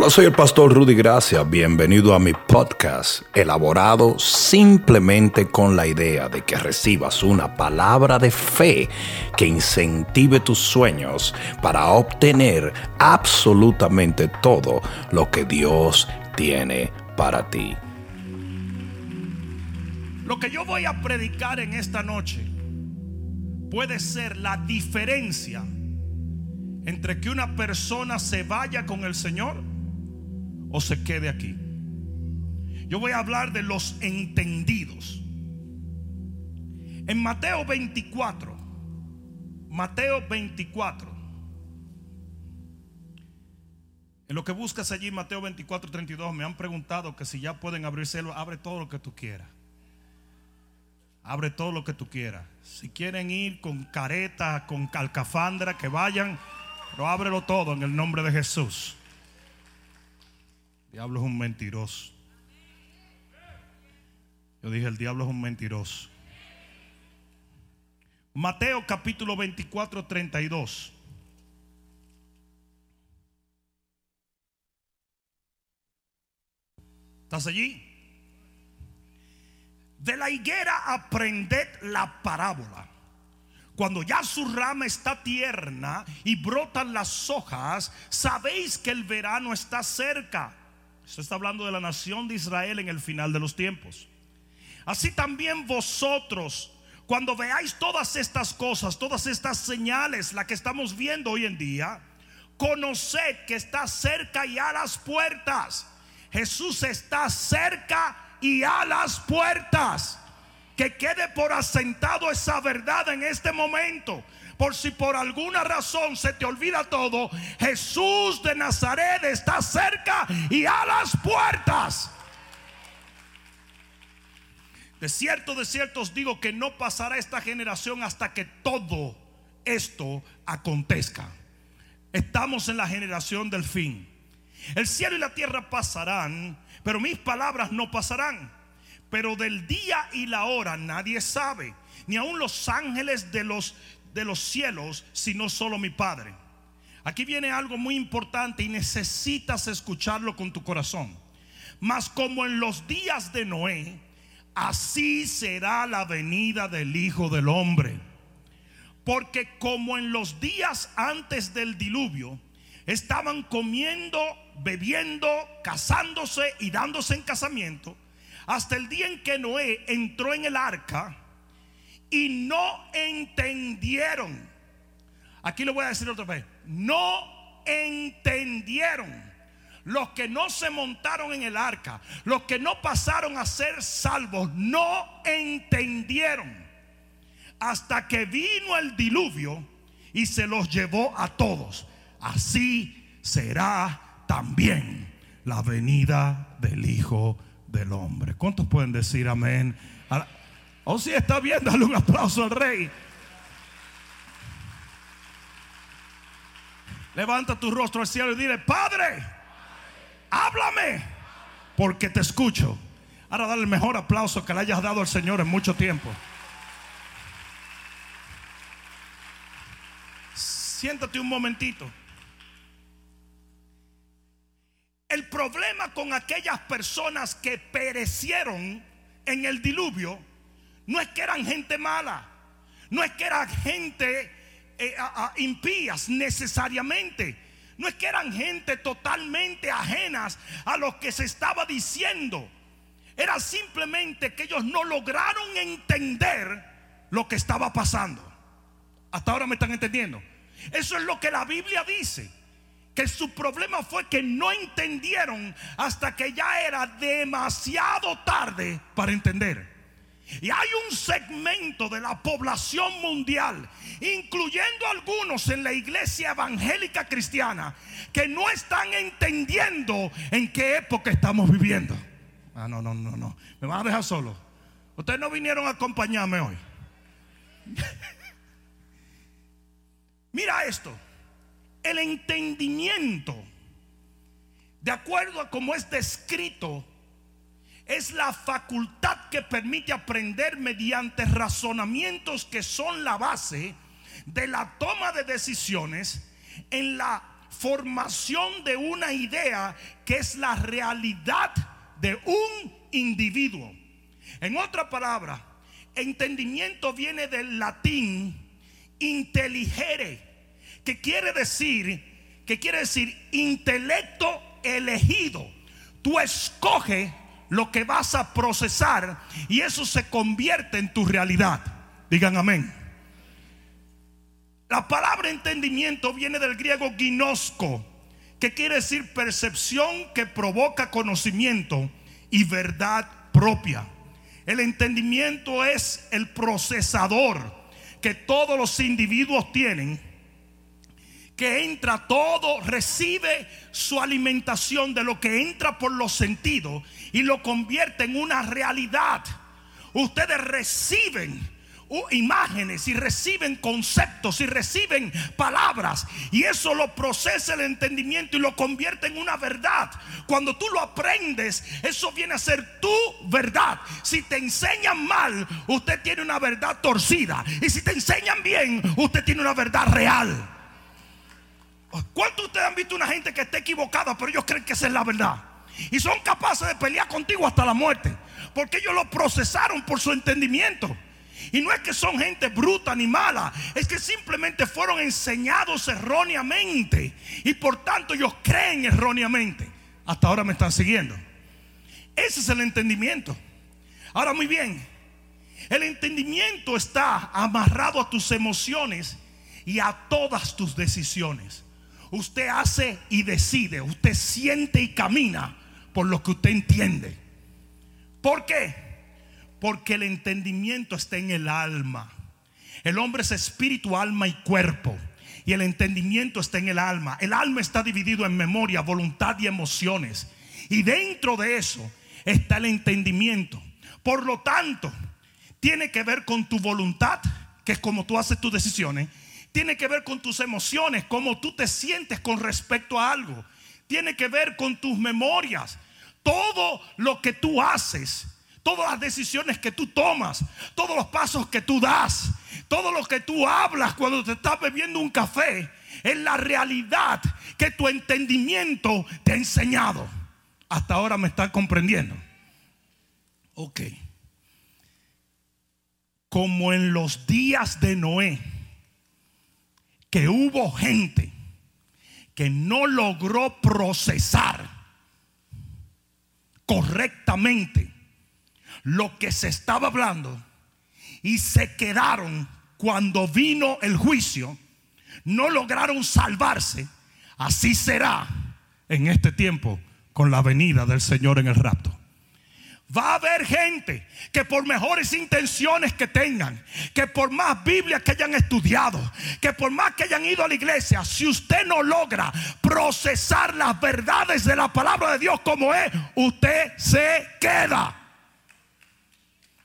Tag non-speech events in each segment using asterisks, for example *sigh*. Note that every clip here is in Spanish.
Hola, soy el pastor Rudy Gracia. Bienvenido a mi podcast, elaborado simplemente con la idea de que recibas una palabra de fe que incentive tus sueños para obtener absolutamente todo lo que Dios tiene para ti. Lo que yo voy a predicar en esta noche puede ser la diferencia entre que una persona se vaya con el Señor o se quede aquí. Yo voy a hablar de los entendidos. En Mateo 24, Mateo 24, en lo que buscas allí, Mateo 24, 32, me han preguntado que si ya pueden abrirse, abre todo lo que tú quieras. Abre todo lo que tú quieras. Si quieren ir con careta, con calcafandra, que vayan, pero ábrelo todo en el nombre de Jesús. Diablo es un mentiroso. Yo dije, el diablo es un mentiroso. Mateo capítulo 24, 32. ¿Estás allí? De la higuera aprended la parábola. Cuando ya su rama está tierna y brotan las hojas, sabéis que el verano está cerca. Esto está hablando de la nación de Israel en el final de los tiempos. Así también vosotros, cuando veáis todas estas cosas, todas estas señales, la que estamos viendo hoy en día, conoced que está cerca y a las puertas. Jesús está cerca y a las puertas que quede por asentado esa verdad en este momento. Por si por alguna razón se te olvida todo, Jesús de Nazaret está cerca y a las puertas. De cierto, de cierto os digo que no pasará esta generación hasta que todo esto acontezca. Estamos en la generación del fin. El cielo y la tierra pasarán, pero mis palabras no pasarán. Pero del día y la hora nadie sabe, ni aun los ángeles de los, de los cielos, sino solo mi Padre. Aquí viene algo muy importante y necesitas escucharlo con tu corazón. Mas como en los días de Noé, así será la venida del Hijo del Hombre. Porque como en los días antes del diluvio, estaban comiendo, bebiendo, casándose y dándose en casamiento, hasta el día en que Noé entró en el arca y no entendieron. Aquí lo voy a decir otra vez. No entendieron. Los que no se montaron en el arca, los que no pasaron a ser salvos, no entendieron. Hasta que vino el diluvio y se los llevó a todos. Así será también la venida del Hijo del hombre. ¿Cuántos pueden decir amén? O oh, si está bien, dale un aplauso al rey. Levanta tu rostro al cielo y dile, Padre, háblame, porque te escucho. Ahora dale el mejor aplauso que le hayas dado al Señor en mucho tiempo. Siéntate un momentito. El problema con aquellas personas que perecieron en el diluvio no es que eran gente mala, no es que eran gente eh, impías necesariamente, no es que eran gente totalmente ajenas a lo que se estaba diciendo, era simplemente que ellos no lograron entender lo que estaba pasando. Hasta ahora me están entendiendo. Eso es lo que la Biblia dice que su problema fue que no entendieron hasta que ya era demasiado tarde para entender. Y hay un segmento de la población mundial, incluyendo algunos en la iglesia evangélica cristiana, que no están entendiendo en qué época estamos viviendo. Ah, no, no, no, no. Me van a dejar solo. Ustedes no vinieron a acompañarme hoy. *laughs* Mira esto el entendimiento, de acuerdo a como es descrito, es la facultad que permite aprender mediante razonamientos que son la base de la toma de decisiones en la formación de una idea que es la realidad de un individuo. En otra palabra, entendimiento viene del latín inteligere, que quiere decir, que quiere decir intelecto elegido. Tú escoges lo que vas a procesar y eso se convierte en tu realidad. Digan amén. La palabra entendimiento viene del griego ginosco, que quiere decir percepción que provoca conocimiento y verdad propia. El entendimiento es el procesador que todos los individuos tienen, que entra todo, recibe su alimentación de lo que entra por los sentidos y lo convierte en una realidad. Ustedes reciben imágenes y reciben conceptos y reciben palabras y eso lo procesa el entendimiento y lo convierte en una verdad. Cuando tú lo aprendes, eso viene a ser tu verdad. Si te enseñan mal, usted tiene una verdad torcida y si te enseñan bien, usted tiene una verdad real. ¿Cuántos de ustedes han visto una gente que está equivocada, pero ellos creen que esa es la verdad? Y son capaces de pelear contigo hasta la muerte. Porque ellos lo procesaron por su entendimiento. Y no es que son gente bruta ni mala, es que simplemente fueron enseñados erróneamente. Y por tanto ellos creen erróneamente. Hasta ahora me están siguiendo. Ese es el entendimiento. Ahora muy bien, el entendimiento está amarrado a tus emociones y a todas tus decisiones. Usted hace y decide, usted siente y camina por lo que usted entiende. ¿Por qué? Porque el entendimiento está en el alma. El hombre es espíritu, alma y cuerpo. Y el entendimiento está en el alma. El alma está dividido en memoria, voluntad y emociones. Y dentro de eso está el entendimiento. Por lo tanto, tiene que ver con tu voluntad, que es como tú haces tus decisiones. Tiene que ver con tus emociones, cómo tú te sientes con respecto a algo. Tiene que ver con tus memorias. Todo lo que tú haces Todas las decisiones que tú tomas, todos los pasos que tú das, todo lo que tú hablas cuando te estás bebiendo un café, es la realidad que tu entendimiento te ha enseñado. Hasta ahora me está comprendiendo. Ok. Como en los días de Noé, que hubo gente que no logró procesar correctamente lo que se estaba hablando y se quedaron cuando vino el juicio, no lograron salvarse, así será en este tiempo con la venida del Señor en el rapto. Va a haber gente que por mejores intenciones que tengan, que por más Biblia que hayan estudiado, que por más que hayan ido a la iglesia, si usted no logra procesar las verdades de la palabra de Dios como es, usted se queda.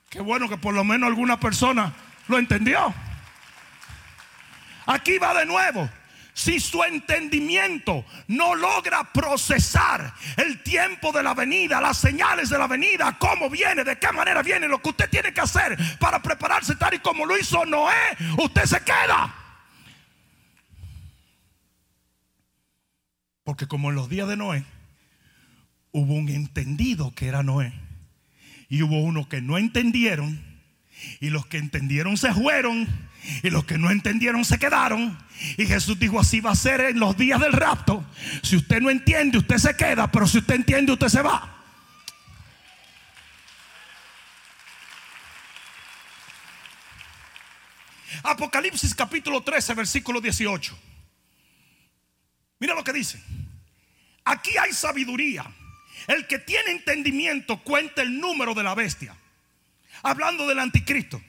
Qué bueno que por lo menos alguna persona lo entendió. Aquí va de nuevo. Si su entendimiento no logra procesar el tiempo de la venida, las señales de la venida, cómo viene, de qué manera viene, lo que usted tiene que hacer para prepararse tal y como lo hizo Noé, usted se queda. Porque como en los días de Noé, hubo un entendido que era Noé y hubo unos que no entendieron. Y los que entendieron se fueron. Y los que no entendieron se quedaron. Y Jesús dijo, así va a ser en los días del rapto. Si usted no entiende, usted se queda. Pero si usted entiende, usted se va. Apocalipsis capítulo 13, versículo 18. Mira lo que dice. Aquí hay sabiduría el que tiene entendimiento cuenta el número de la bestia. Hablando del anticristo.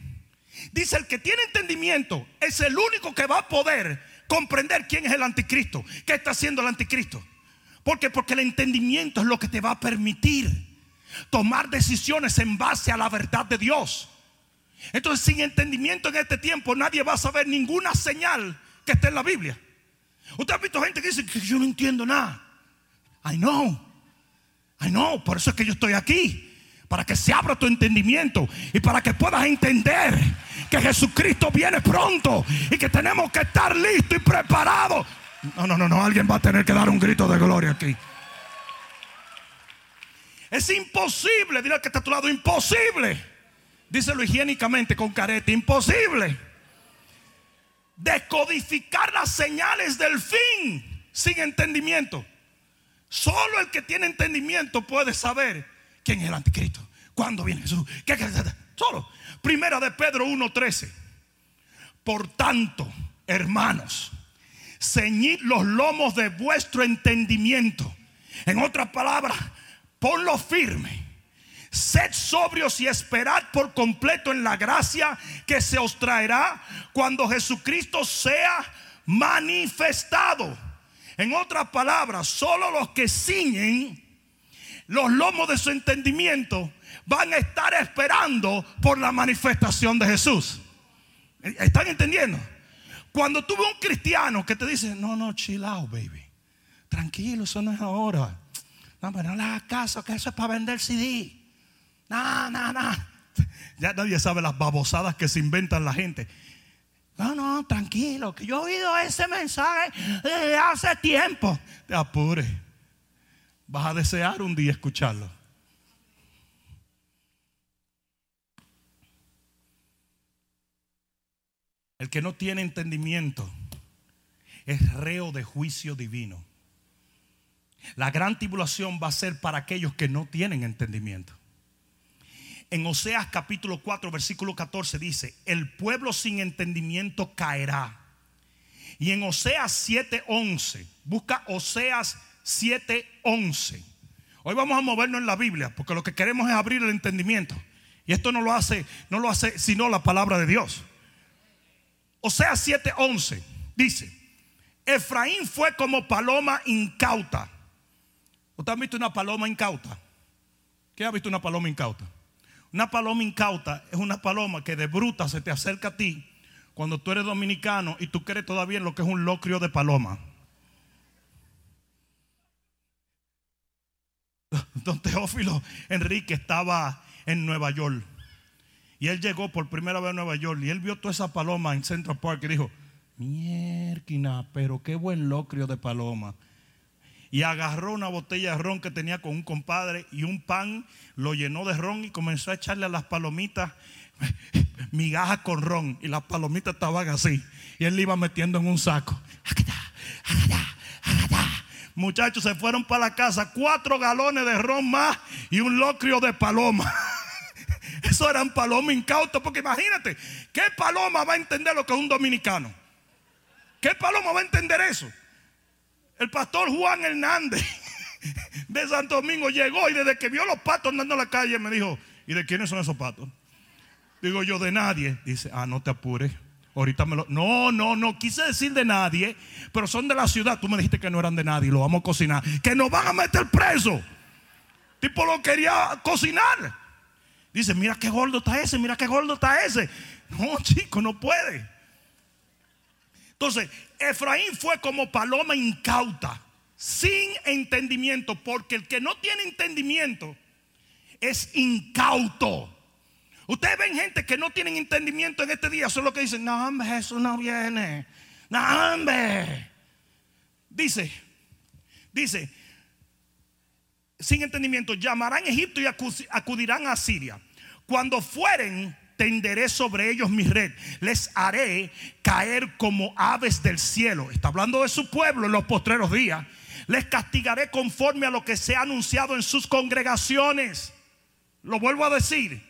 Dice, el que tiene entendimiento es el único que va a poder comprender quién es el anticristo. ¿Qué está haciendo el anticristo? Porque porque el entendimiento es lo que te va a permitir tomar decisiones en base a la verdad de Dios. Entonces, sin entendimiento en este tiempo, nadie va a saber ninguna señal que esté en la Biblia. Usted ha visto gente que dice que yo no entiendo nada. I know. Ay, no, por eso es que yo estoy aquí. Para que se abra tu entendimiento y para que puedas entender que Jesucristo viene pronto y que tenemos que estar listos y preparados. No, no, no, no, alguien va a tener que dar un grito de gloria aquí. Es imposible, dile al que está a tu lado, imposible. Díselo higiénicamente con careta, imposible. Decodificar las señales del fin sin entendimiento. Solo el que tiene entendimiento puede saber quién es el anticristo, cuándo viene Jesús. ¿Qué, Solo. Primera de Pedro 1:13. Por tanto, hermanos, ceñid los lomos de vuestro entendimiento. En otras palabras, ponlo firme. Sed sobrios y esperad por completo en la gracia que se os traerá cuando Jesucristo sea manifestado. En otras palabras, solo los que ciñen los lomos de su entendimiento van a estar esperando por la manifestación de Jesús. ¿Están entendiendo? Cuando tú ves un cristiano que te dice, no, no, chill out, baby. Tranquilo, eso no es ahora. No, pero no le hagas caso, que eso es para vender CD. No, no, no. *laughs* Ya nadie sabe las babosadas que se inventan la gente. No, no, tranquilo, que yo he oído ese mensaje desde hace tiempo. Te apure. Vas a desear un día escucharlo. El que no tiene entendimiento es reo de juicio divino. La gran tribulación va a ser para aquellos que no tienen entendimiento. En Oseas capítulo 4, versículo 14 dice, el pueblo sin entendimiento caerá. Y en Oseas 7:11, busca Oseas 7:11. Hoy vamos a movernos en la Biblia porque lo que queremos es abrir el entendimiento. Y esto no lo hace, no lo hace sino la palabra de Dios. Oseas 7:11 dice, Efraín fue como paloma incauta. ¿Usted ha visto una paloma incauta? ¿Qué ha visto una paloma incauta? Una paloma incauta es una paloma que de bruta se te acerca a ti cuando tú eres dominicano y tú crees todavía en lo que es un locrio de paloma. *laughs* Don Teófilo Enrique estaba en Nueva York y él llegó por primera vez a Nueva York y él vio toda esa paloma en Central Park y dijo, mierda, pero qué buen locrio de paloma y agarró una botella de ron que tenía con un compadre y un pan, lo llenó de ron y comenzó a echarle a las palomitas *laughs* migajas con ron y las palomitas estaban así y él le iba metiendo en un saco. Muchachos se fueron para la casa, cuatro galones de ron más y un locrio de paloma. *laughs* Eso eran palomas incautas, porque imagínate, ¿qué paloma va a entender lo que es un dominicano? ¿Qué paloma va a entender eso? El pastor Juan Hernández *laughs* de Santo Domingo llegó y desde que vio los patos andando en la calle me dijo, ¿y de quiénes son esos patos? Digo yo, de nadie. Dice, ah, no te apures. Ahorita me lo... No, no, no quise decir de nadie, pero son de la ciudad. Tú me dijiste que no eran de nadie, lo vamos a cocinar. Que nos van a meter preso. Tipo lo quería cocinar. Dice, mira qué gordo está ese, mira qué gordo está ese. No, *laughs* chico, no puede. Entonces, Efraín fue como paloma incauta, sin entendimiento, porque el que no tiene entendimiento es incauto. Ustedes ven gente que no tienen entendimiento en este día, solo que dicen, no, hombre, Jesús no viene. No, hombre. Dice, dice, sin entendimiento, llamarán a Egipto y acudirán a Siria. Cuando fueren tenderé sobre ellos mi red, les haré caer como aves del cielo. Está hablando de su pueblo en los postreros días. Les castigaré conforme a lo que se ha anunciado en sus congregaciones. Lo vuelvo a decir.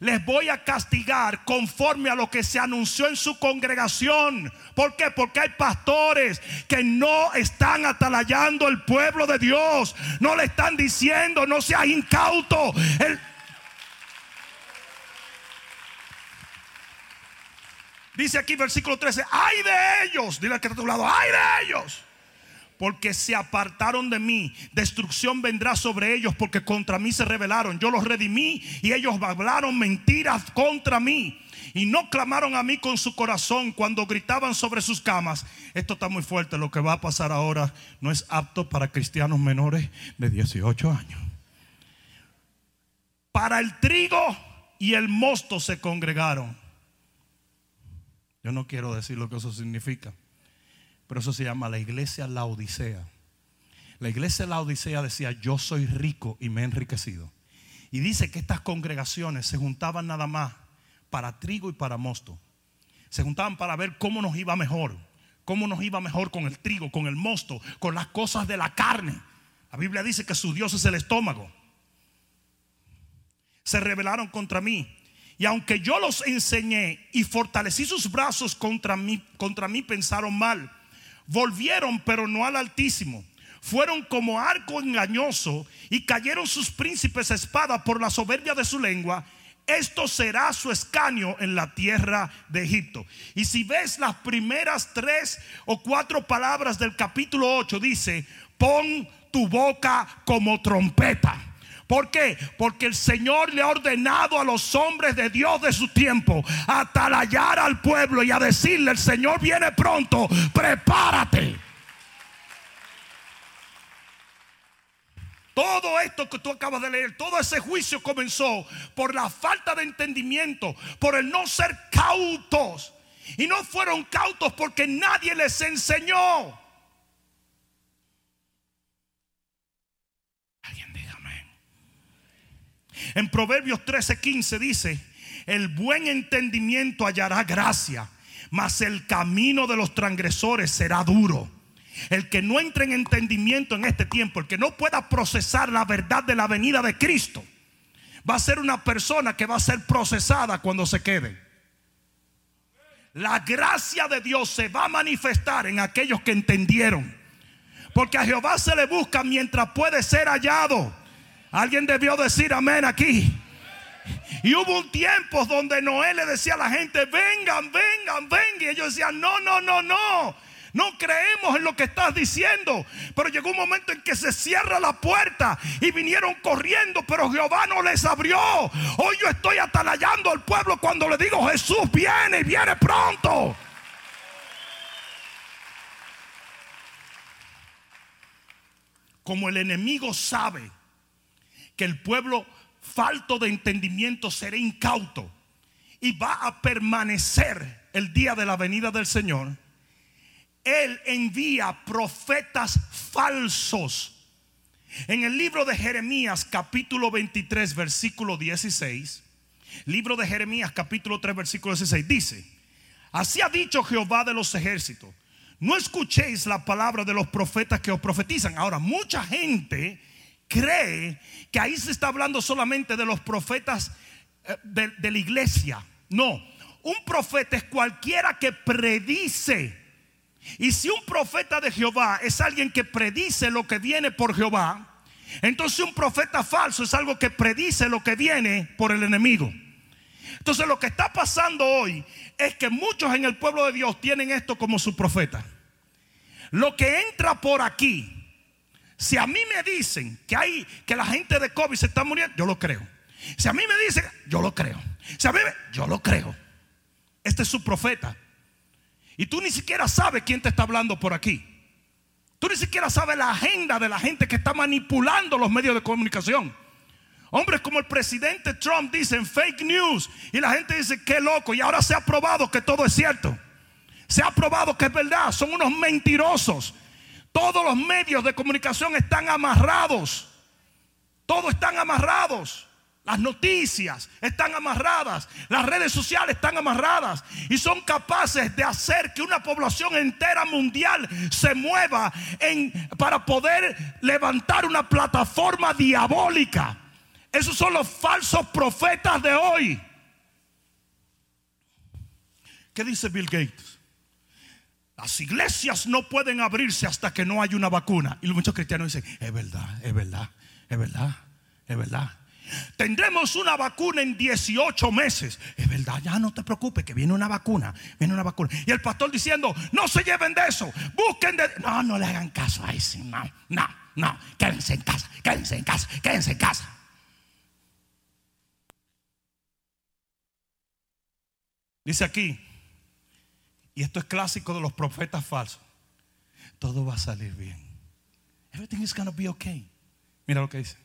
Les voy a castigar conforme a lo que se anunció en su congregación. ¿Por qué? Porque hay pastores que no están atalayando el pueblo de Dios. No le están diciendo, no seas incauto. El, Dice aquí versículo 13, ay de ellos, dile al que está a tu lado, ay de ellos. Porque se apartaron de mí, destrucción vendrá sobre ellos porque contra mí se rebelaron. Yo los redimí y ellos hablaron mentiras contra mí. Y no clamaron a mí con su corazón cuando gritaban sobre sus camas. Esto está muy fuerte. Lo que va a pasar ahora no es apto para cristianos menores de 18 años. Para el trigo y el mosto se congregaron yo no quiero decir lo que eso significa. Por eso se llama la iglesia La Odisea. La iglesia La Odisea decía, yo soy rico y me he enriquecido. Y dice que estas congregaciones se juntaban nada más para trigo y para mosto. Se juntaban para ver cómo nos iba mejor, cómo nos iba mejor con el trigo, con el mosto, con las cosas de la carne. La Biblia dice que su Dios es el estómago. Se rebelaron contra mí. Y aunque yo los enseñé y fortalecí sus brazos contra mí, contra mí pensaron mal. Volvieron, pero no al Altísimo. Fueron como arco engañoso y cayeron sus príncipes a espada por la soberbia de su lengua. Esto será su escaño en la tierra de Egipto. Y si ves las primeras tres o cuatro palabras del capítulo 8, dice, pon tu boca como trompeta. ¿Por qué? Porque el Señor le ha ordenado a los hombres de Dios de su tiempo atalayar al pueblo y a decirle, el Señor viene pronto, prepárate. Todo esto que tú acabas de leer, todo ese juicio comenzó por la falta de entendimiento, por el no ser cautos. Y no fueron cautos porque nadie les enseñó. Alguien dígame. En Proverbios 13:15 dice, el buen entendimiento hallará gracia, mas el camino de los transgresores será duro. El que no entre en entendimiento en este tiempo, el que no pueda procesar la verdad de la venida de Cristo, va a ser una persona que va a ser procesada cuando se quede. La gracia de Dios se va a manifestar en aquellos que entendieron. Porque a Jehová se le busca mientras puede ser hallado. Alguien debió decir amén aquí. Y hubo un tiempo donde Noé le decía a la gente, vengan, vengan, vengan. Y ellos decían, no, no, no, no. No creemos en lo que estás diciendo. Pero llegó un momento en que se cierra la puerta y vinieron corriendo, pero Jehová no les abrió. Hoy yo estoy atalayando al pueblo cuando le digo Jesús viene y viene pronto. Como el enemigo sabe que el pueblo falto de entendimiento será incauto y va a permanecer el día de la venida del Señor él envía profetas falsos. En el libro de Jeremías capítulo 23 versículo 16, libro de Jeremías capítulo 3 versículo 16 dice, así ha dicho Jehová de los ejércitos, no escuchéis la palabra de los profetas que os profetizan. Ahora, mucha gente cree que ahí se está hablando solamente de los profetas eh, de, de la iglesia. No, un profeta es cualquiera que predice y si un profeta de Jehová es alguien que predice lo que viene por Jehová, entonces un profeta falso es algo que predice lo que viene por el enemigo. Entonces lo que está pasando hoy es que muchos en el pueblo de Dios tienen esto como su profeta. Lo que entra por aquí, si a mí me dicen que hay que la gente de COVID se está muriendo, yo lo creo. Si a mí me dicen, yo lo creo. Si a mí me, yo lo creo. Este es su profeta. Y tú ni siquiera sabes quién te está hablando por aquí. Tú ni siquiera sabes la agenda de la gente que está manipulando los medios de comunicación. Hombres como el presidente Trump dicen fake news y la gente dice que loco y ahora se ha probado que todo es cierto. Se ha probado que es verdad, son unos mentirosos. Todos los medios de comunicación están amarrados. Todos están amarrados. Las noticias están amarradas, las redes sociales están amarradas y son capaces de hacer que una población entera mundial se mueva para poder levantar una plataforma diabólica. Esos son los falsos profetas de hoy. ¿Qué dice Bill Gates? Las iglesias no pueden abrirse hasta que no haya una vacuna. Y muchos cristianos dicen, es verdad, es verdad, es verdad, es verdad. Tendremos una vacuna en 18 meses. Es verdad, ya no te preocupes, que viene una vacuna. Viene una vacuna. Y el pastor diciendo: No se lleven de eso. Busquen de. No, no le hagan caso. Ay, sí, no, no, no. Quédense en casa, quédense en casa, quédense en casa. Dice aquí, y esto es clásico de los profetas falsos: Todo va a salir bien. Everything is going to be okay. Mira lo que dice.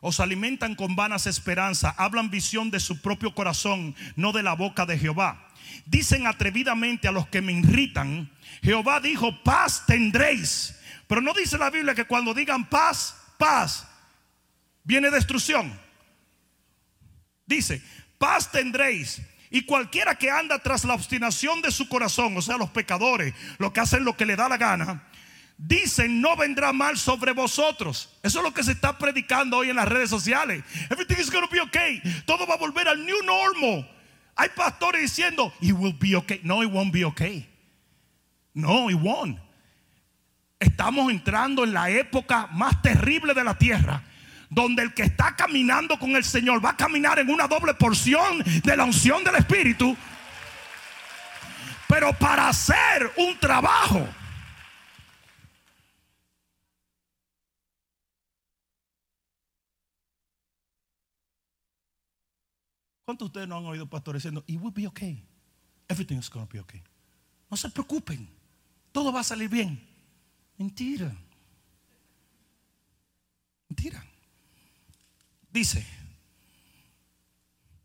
Os alimentan con vanas esperanzas, hablan visión de su propio corazón, no de la boca de Jehová. Dicen atrevidamente a los que me irritan, Jehová dijo, paz tendréis. Pero no dice la Biblia que cuando digan paz, paz, viene destrucción. Dice, paz tendréis. Y cualquiera que anda tras la obstinación de su corazón, o sea, los pecadores, los que hacen lo que le da la gana, dicen no vendrá mal sobre vosotros. Eso es lo que se está predicando hoy en las redes sociales. Everything is going to be okay. Todo va a volver al new normal. Hay pastores diciendo, it will be okay. No, it won't be okay. No, it won't. Estamos entrando en la época más terrible de la tierra donde el que está caminando con el Señor va a caminar en una doble porción de la unción del Espíritu. Pero para hacer un trabajo. ¿Cuántos de ustedes no han oído pastores diciendo, it will be okay? Everything is going to be okay. No se preocupen, todo va a salir bien. Mentira. Mentira. Dice,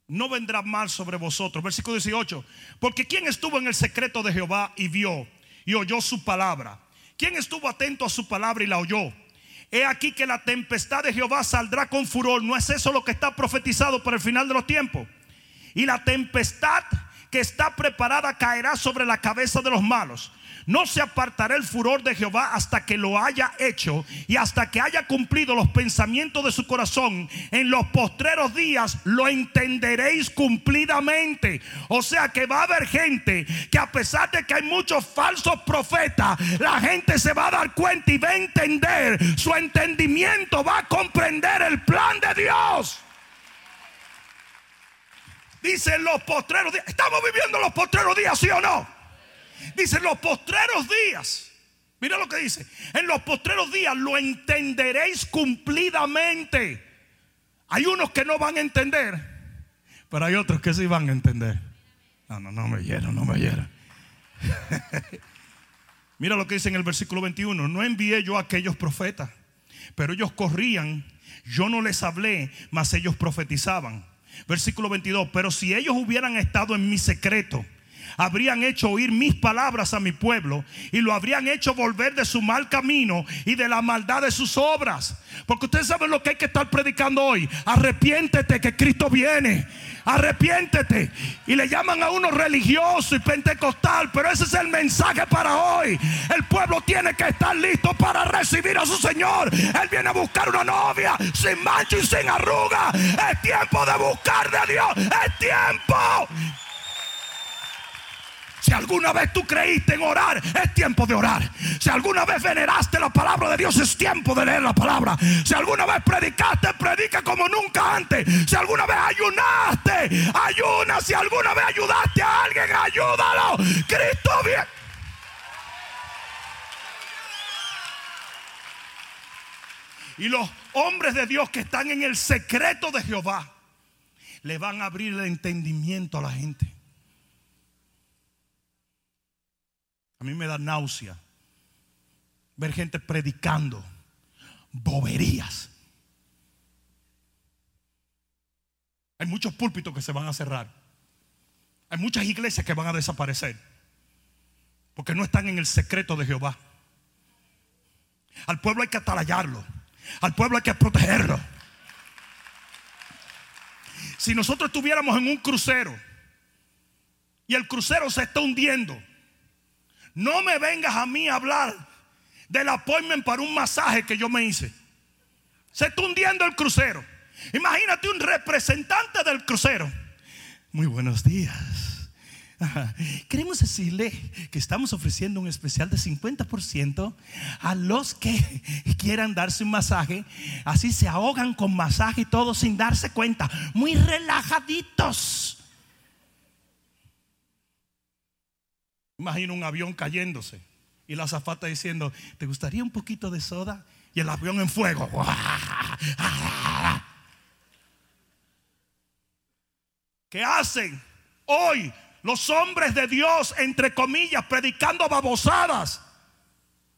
no vendrá mal sobre vosotros. Versículo 18. Porque ¿quién estuvo en el secreto de Jehová y vio y oyó su palabra? ¿Quién estuvo atento a su palabra y la oyó? He aquí que la tempestad de Jehová saldrá con furor. ¿No es eso lo que está profetizado para el final de los tiempos? Y la tempestad que está preparada caerá sobre la cabeza de los malos. No se apartará el furor de Jehová hasta que lo haya hecho y hasta que haya cumplido los pensamientos de su corazón. En los postreros días lo entenderéis cumplidamente. O sea que va a haber gente que a pesar de que hay muchos falsos profetas, la gente se va a dar cuenta y va a entender. Su entendimiento va a comprender el plan de Dios. Dice los postreros días. ¿Estamos viviendo los postreros días, sí o no? Dice, los postreros días. Mira lo que dice. En los postreros días lo entenderéis cumplidamente. Hay unos que no van a entender, pero hay otros que sí van a entender. No, no, no me hiero, no me. *laughs* Mira lo que dice en el versículo 21. No envié yo a aquellos profetas, pero ellos corrían. Yo no les hablé, mas ellos profetizaban. Versículo 22. Pero si ellos hubieran estado en mi secreto, habrían hecho oír mis palabras a mi pueblo y lo habrían hecho volver de su mal camino y de la maldad de sus obras. Porque ustedes saben lo que hay que estar predicando hoy. Arrepiéntete que Cristo viene. Arrepiéntete. Y le llaman a uno religioso y pentecostal, pero ese es el mensaje para hoy. El pueblo tiene que estar listo para recibir a su Señor. Él viene a buscar una novia sin mancha y sin arruga. Es tiempo de buscar de Dios. Es tiempo. Si alguna vez tú creíste en orar, es tiempo de orar. Si alguna vez veneraste la palabra de Dios, es tiempo de leer la palabra. Si alguna vez predicaste, predica como nunca antes. Si alguna vez ayunaste, ayuna. Si alguna vez ayudaste a alguien, ayúdalo. Cristo viene. Y los hombres de Dios que están en el secreto de Jehová le van a abrir el entendimiento a la gente. A mí me da náusea ver gente predicando boberías. Hay muchos púlpitos que se van a cerrar. Hay muchas iglesias que van a desaparecer. Porque no están en el secreto de Jehová. Al pueblo hay que atalayarlo. Al pueblo hay que protegerlo. Si nosotros estuviéramos en un crucero y el crucero se está hundiendo no me vengas a mí a hablar del appointment para un masaje que yo me hice. Se está hundiendo el crucero. Imagínate un representante del crucero. Muy buenos días. Queremos decirle que estamos ofreciendo un especial de 50% a los que quieran darse un masaje. Así se ahogan con masaje y todo sin darse cuenta. Muy relajaditos. Imagino un avión cayéndose y la azafata diciendo, ¿te gustaría un poquito de soda? Y el avión en fuego. *laughs* ¿Qué hacen hoy los hombres de Dios, entre comillas, predicando babosadas?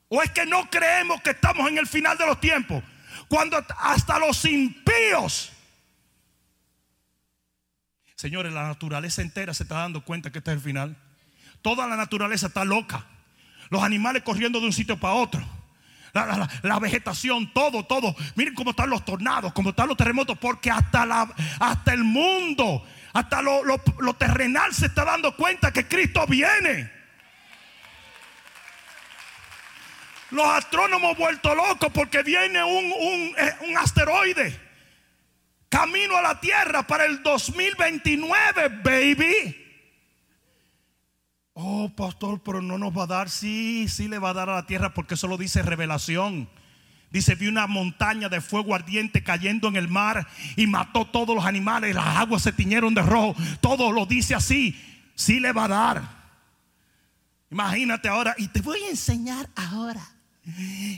¿O es que no creemos que estamos en el final de los tiempos? Cuando hasta los impíos. Señores, la naturaleza entera se está dando cuenta que este es el final. Toda la naturaleza está loca. Los animales corriendo de un sitio para otro. La, vegetación, todo, todo. Miren cómo están los tornados, cómo están los terremotos, porque hasta, la, hasta el mundo, hasta lo, terrenal se está dando cuenta que Cristo viene. Los astrónomos vuelto locos porque viene un, un, eh, un asteroide camino a la Tierra para el 2029, baby. Oh, pastor, pero no nos va a dar. Sí, sí le va a dar a la tierra porque eso lo dice revelación. Dice, vi una montaña de fuego ardiente cayendo en el mar y mató todos los animales. Las aguas se tiñeron de rojo. Todo lo dice así. Sí le va a dar. Imagínate ahora. Y te voy a enseñar ahora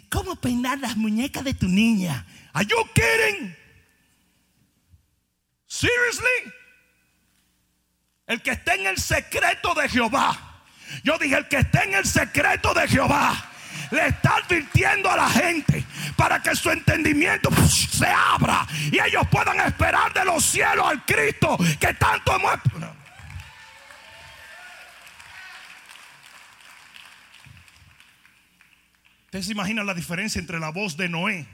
cómo peinar las muñecas de tu niña. Are you kidding? Seriously? El que esté en el secreto de Jehová yo dije, el que esté en el secreto de Jehová le está advirtiendo a la gente para que su entendimiento se abra y ellos puedan esperar de los cielos al Cristo que tanto hemos... Ustedes se imaginan la diferencia entre la voz de Noé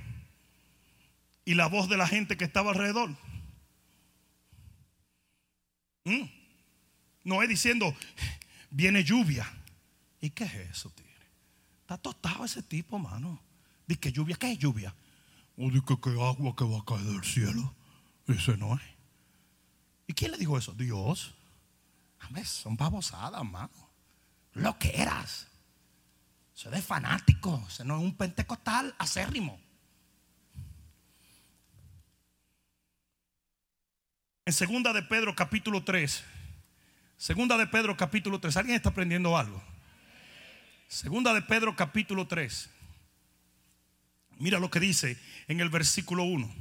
y la voz de la gente que estaba alrededor. ¿Mm? Noé diciendo, viene lluvia. ¿Y qué es eso, tigre? Está tostado ese tipo, mano. Dice que lluvia, ¿qué es lluvia? O dice que agua que va a caer del cielo. Ese no es. ¿Y quién le dijo eso? Dios. ver, son babosadas, mano. Lo que eras. Eso es fanático. Eso no es un pentecostal acérrimo. En segunda de Pedro capítulo 3 Segunda de Pedro capítulo 3. ¿Alguien está aprendiendo algo? Segunda de Pedro capítulo 3. Mira lo que dice en el versículo 1.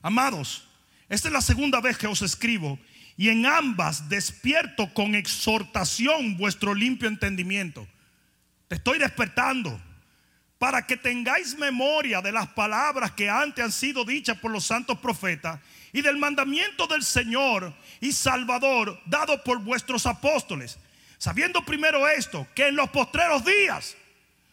Amados, esta es la segunda vez que os escribo y en ambas despierto con exhortación vuestro limpio entendimiento. Te estoy despertando para que tengáis memoria de las palabras que antes han sido dichas por los santos profetas y del mandamiento del Señor y Salvador dado por vuestros apóstoles. Sabiendo primero esto, que en los postreros días,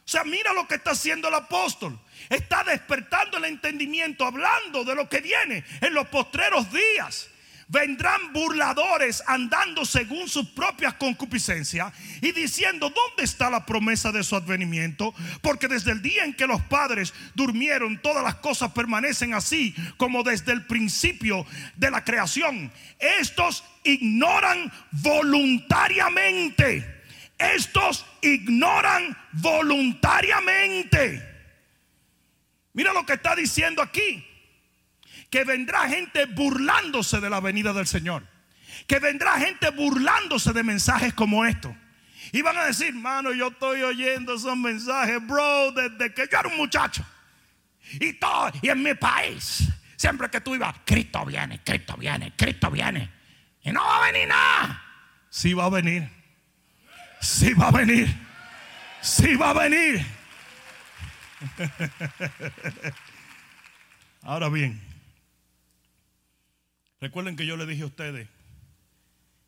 o sea, mira lo que está haciendo el apóstol. Está despertando el entendimiento, hablando de lo que viene en los postreros días vendrán burladores andando según sus propias concupiscencias y diciendo, ¿dónde está la promesa de su advenimiento? Porque desde el día en que los padres durmieron, todas las cosas permanecen así como desde el principio de la creación. Estos ignoran voluntariamente. Estos ignoran voluntariamente. Mira lo que está diciendo aquí que vendrá gente burlándose de la venida del Señor. Que vendrá gente burlándose de mensajes como estos. Y van a decir, mano, yo estoy oyendo esos mensajes, bro, desde que yo era un muchacho. Y todo, y en mi país, siempre que tú ibas, Cristo viene, Cristo viene, Cristo viene. Y no va a venir nada. Sí va a venir. Sí va a venir. Sí va a venir. *laughs* Ahora bien, Recuerden que yo le dije a ustedes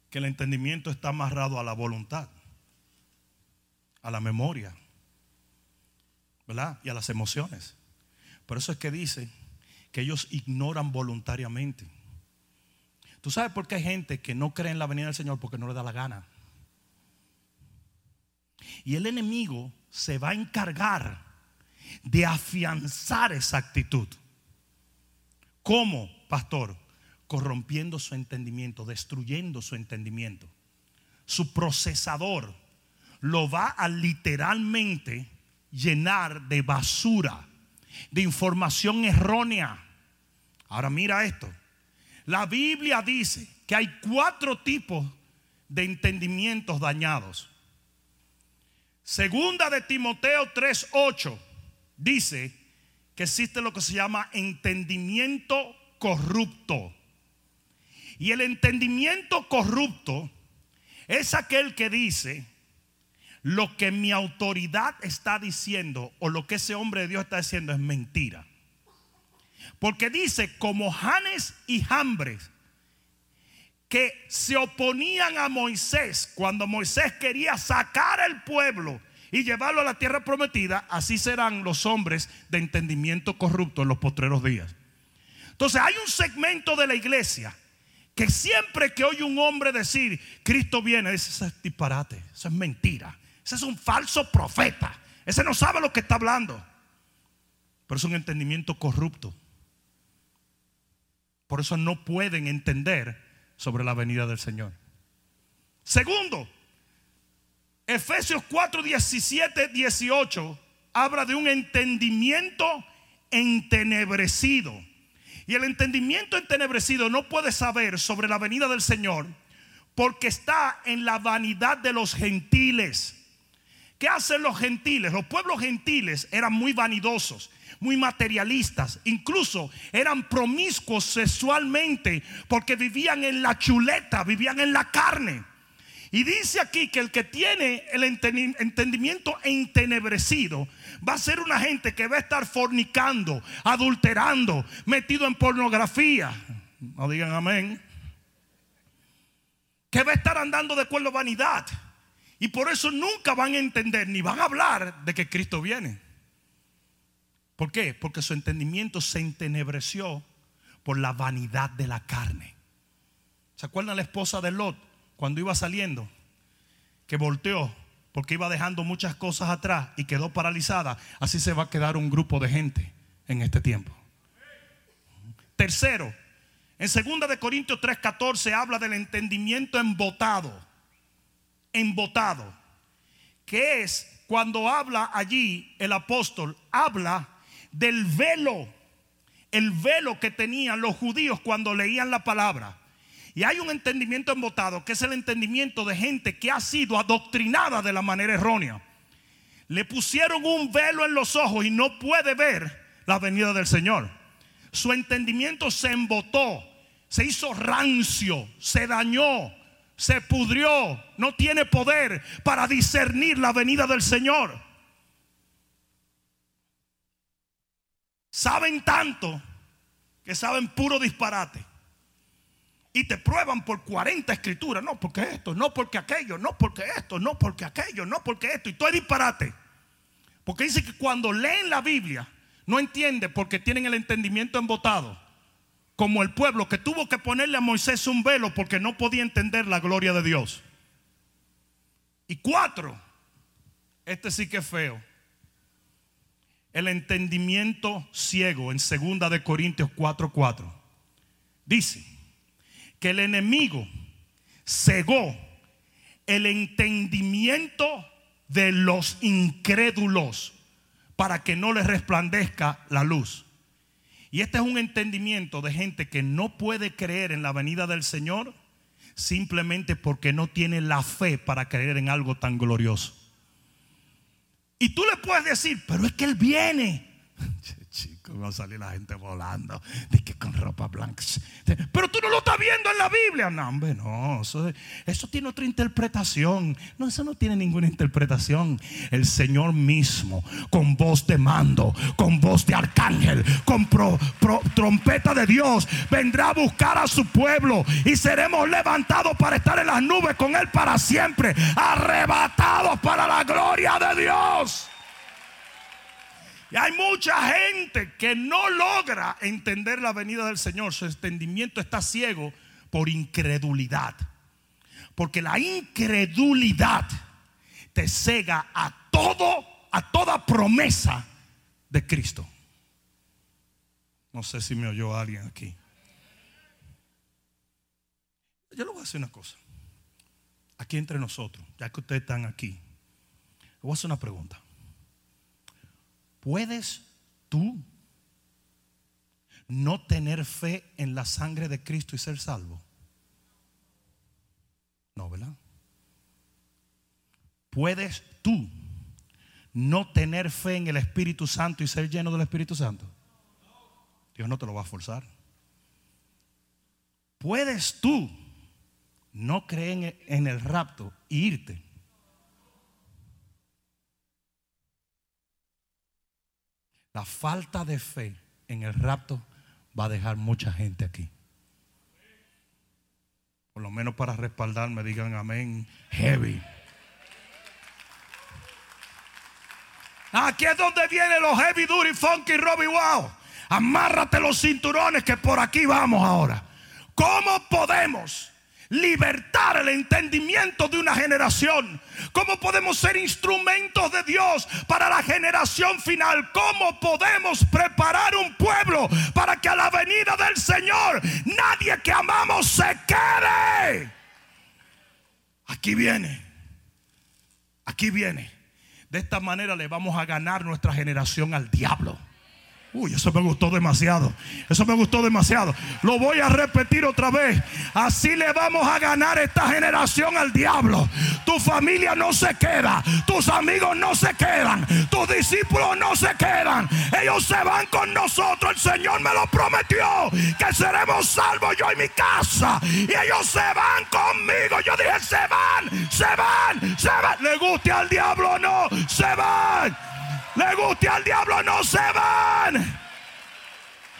que el entendimiento está amarrado a la voluntad, a la memoria, ¿verdad? Y a las emociones. Por eso es que dice que ellos ignoran voluntariamente. ¿Tú sabes por qué hay gente que no cree en la venida del Señor porque no le da la gana? Y el enemigo se va a encargar de afianzar esa actitud. ¿Cómo, pastor? Corrompiendo su entendimiento, destruyendo su entendimiento. Su procesador lo va a literalmente llenar de basura, de información errónea. Ahora mira esto. La Biblia dice que hay cuatro tipos de entendimientos dañados. Segunda de Timoteo 3:8 dice que existe lo que se llama entendimiento corrupto. Y el entendimiento corrupto es aquel que dice lo que mi autoridad está diciendo o lo que ese hombre de Dios está diciendo es mentira. Porque dice, como Janes y Jambres, que se oponían a Moisés cuando Moisés quería sacar al pueblo y llevarlo a la tierra prometida, así serán los hombres de entendimiento corrupto en los postreros días. Entonces hay un segmento de la iglesia que siempre que oye un hombre decir, Cristo viene, ese es disparate, eso es mentira, ese es un falso profeta, ese no sabe lo que está hablando, pero es un entendimiento corrupto. Por eso no pueden entender sobre la venida del Señor. Segundo, Efesios 4, 17, 18 habla de un entendimiento entenebrecido. Y el entendimiento entenebrecido no puede saber sobre la venida del Señor porque está en la vanidad de los gentiles. ¿Qué hacen los gentiles? Los pueblos gentiles eran muy vanidosos, muy materialistas, incluso eran promiscuos sexualmente porque vivían en la chuleta, vivían en la carne. Y dice aquí que el que tiene el entendimiento entenebrecido va a ser una gente que va a estar fornicando, adulterando, metido en pornografía. No digan amén. Que va a estar andando de acuerdo a vanidad. Y por eso nunca van a entender ni van a hablar de que Cristo viene. ¿Por qué? Porque su entendimiento se entenebreció por la vanidad de la carne. ¿Se acuerdan la esposa de Lot? cuando iba saliendo, que volteó porque iba dejando muchas cosas atrás y quedó paralizada, así se va a quedar un grupo de gente en este tiempo. Tercero, en 2 de Corintios 3:14 habla del entendimiento embotado. Embotado. Que es cuando habla allí el apóstol, habla del velo, el velo que tenían los judíos cuando leían la palabra. Y hay un entendimiento embotado, que es el entendimiento de gente que ha sido adoctrinada de la manera errónea. Le pusieron un velo en los ojos y no puede ver la venida del Señor. Su entendimiento se embotó, se hizo rancio, se dañó, se pudrió, no tiene poder para discernir la venida del Señor. Saben tanto que saben puro disparate y te prueban por 40 escrituras. No porque esto, no porque aquello, no porque esto, no porque aquello, no porque esto. Y todo es disparate. Porque dice que cuando leen la Biblia, no entiende porque tienen el entendimiento embotado. Como el pueblo que tuvo que ponerle a Moisés un velo porque no podía entender la gloria de Dios. Y cuatro, este sí que es feo. El entendimiento ciego en segunda de Corintios 4:4. Dice, que el enemigo cegó el entendimiento de los incrédulos para que no les resplandezca la luz. Y este es un entendimiento de gente que no puede creer en la venida del Señor simplemente porque no tiene la fe para creer en algo tan glorioso. Y tú le puedes decir, pero es que Él viene. Chico, va a salir la gente volando. De que con ropa blanca. Pero tú no lo estás viendo en la Biblia. No, hombre, no. Eso, tiene otra interpretación. No, eso no tiene ninguna interpretación. El Señor mismo, con voz de mando, con voz de arcángel, con trompeta de Dios, vendrá a buscar a su pueblo y seremos levantados para estar en las nubes con Él para siempre. Arrebatados para la gloria de Dios. Y hay mucha gente que no logra entender la venida del Señor. Su entendimiento está ciego por incredulidad. Porque la incredulidad te cega a todo, a toda promesa de Cristo. No sé si me oyó alguien aquí. Yo le voy a hacer una cosa. Aquí entre nosotros, ya que ustedes están aquí, le voy a hacer una pregunta. ¿Puedes tú no tener fe en la sangre de Cristo y ser salvo? No, ¿verdad? ¿Puedes tú no tener fe en el Espíritu Santo y ser lleno del Espíritu Santo? Dios no te lo va a forzar. ¿Puedes tú no creer en el rapto e irte? La falta de fe en el rapto va a dejar mucha gente aquí. Por lo menos para respaldarme, digan amén. Heavy. Aquí es donde vienen los heavy duty, funky, Robbie Wow. Amárrate los cinturones que por aquí vamos ahora. ¿Cómo podemos libertar el entendimiento de una generación? ¿Cómo podemos ser instrumentos de Dios para la generación final? ¿Cómo podemos preparar un pueblo para que a la venida del Señor nadie que amamos se quede? Aquí viene. Aquí viene. De esta manera le vamos a ganar nuestra generación al diablo. Uy, eso me gustó demasiado. Eso me gustó demasiado. Lo voy a repetir otra vez. Así le vamos a ganar esta generación al diablo. Tu familia no se queda. Tus amigos no se quedan. Tus discípulos no se quedan. Ellos se van con nosotros. El Señor me lo prometió. Que seremos salvos yo y mi casa. Y ellos se van conmigo. Yo dije, se van, se van, se van. Le guste al diablo o no, se van le guste al diablo, no se van.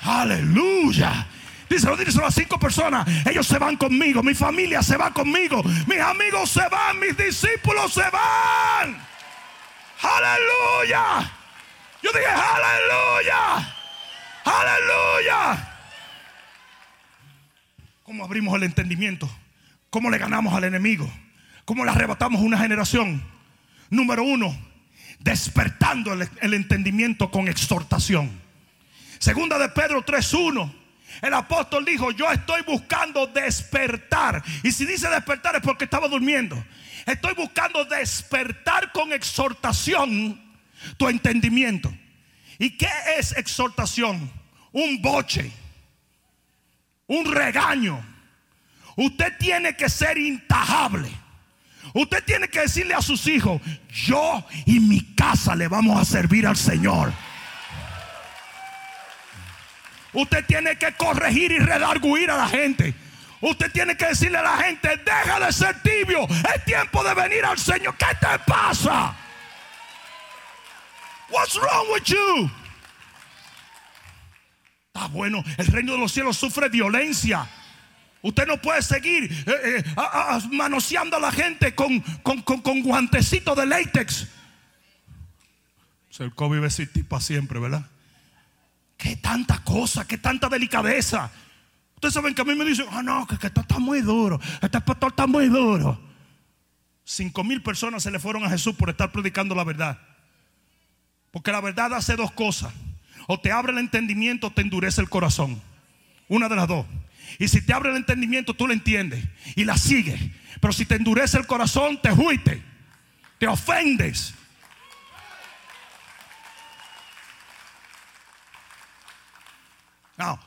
Aleluya. Díselo, díselo a cinco personas. Ellos se van conmigo. Mi familia se va conmigo. Mis amigos se van. Mis discípulos se van. Aleluya. Yo dije, aleluya. Aleluya. ¿Cómo abrimos el entendimiento? ¿Cómo le ganamos al enemigo? ¿Cómo le arrebatamos una generación? Número uno, despertando el, entendimiento con exhortación. Segunda de Pedro 3.1. El apóstol dijo, yo estoy buscando despertar. Y si dice despertar es porque estaba durmiendo. Estoy buscando despertar con exhortación tu entendimiento. ¿Y qué es exhortación? Un boche, un regaño. Usted tiene que ser intajable. Usted tiene que decirle a sus hijos, yo y mi casa le vamos a servir al Señor. Usted tiene que corregir y redarguir a la gente. Usted tiene que decirle a la gente, deja de ser tibio. Es tiempo de venir al Señor. ¿Qué te pasa? What's wrong with you? Está bueno, el reino de los cielos sufre violencia. Usted no puede seguir eh, eh, manoseando a la gente con, guantecitos de látex. El COVID va a para siempre, ¿verdad? Qué tanta cosa, qué tanta delicadeza. Ustedes saben que a mí me dicen, ah, no, que, esto está muy duro, este pastor está muy duro. Cinco mil personas se le fueron a Jesús por estar predicando la verdad. Porque la verdad hace dos cosas. O te abre el entendimiento o te endurece el corazón. Una de las dos. Y si te abre el entendimiento, tú lo entiendes y la sigues. Pero si te endurece el corazón, te juiste, te ofendes.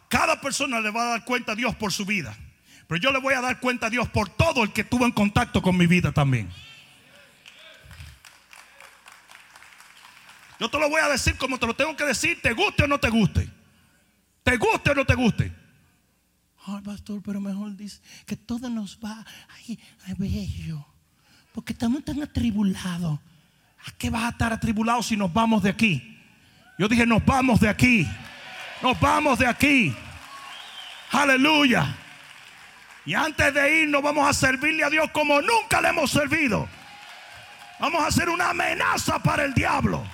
cada persona le va a dar cuenta a Dios por su vida. Pero yo le voy a dar cuenta a Dios por todo el que tuvo en contacto con mi vida también. Yo te lo voy a decir como te lo tengo que decir, te guste o no te guste. Te guste o no te guste. Ay, pastor, pero mejor dice que todo nos va. Ay, ay bello. Porque estamos tan atribulados. ¿A qué vas a estar atribulado si nos vamos de aquí? Yo dije, nos vamos de aquí. Nos vamos de aquí. Aleluya. Y antes de irnos vamos a servirle a Dios como nunca le hemos servido. Vamos a hacer una amenaza para el diablo.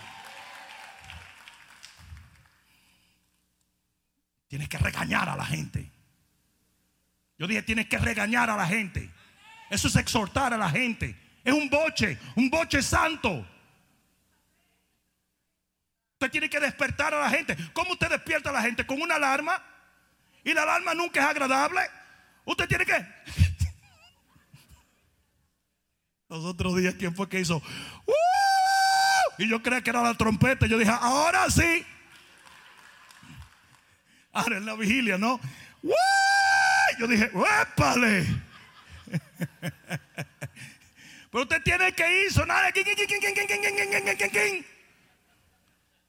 Tienes que regañar a la gente. Yo dije, tienes que regañar a la gente. Eso es exhortar a la gente. Es un boche, un boche santo. Usted tiene que despertar a la gente. ¿Cómo usted despierta a la gente? Con una alarma. Y la alarma nunca es agradable. Usted tiene que... *laughs* Los otros días, ¿quién fue que hizo? Y yo creía que era la trompeta. Yo dije, ahora sí. Ahora en la vigilia, ¿no? Yo dije, ¡épale! *laughs* Pero usted tiene que ir, sonarle,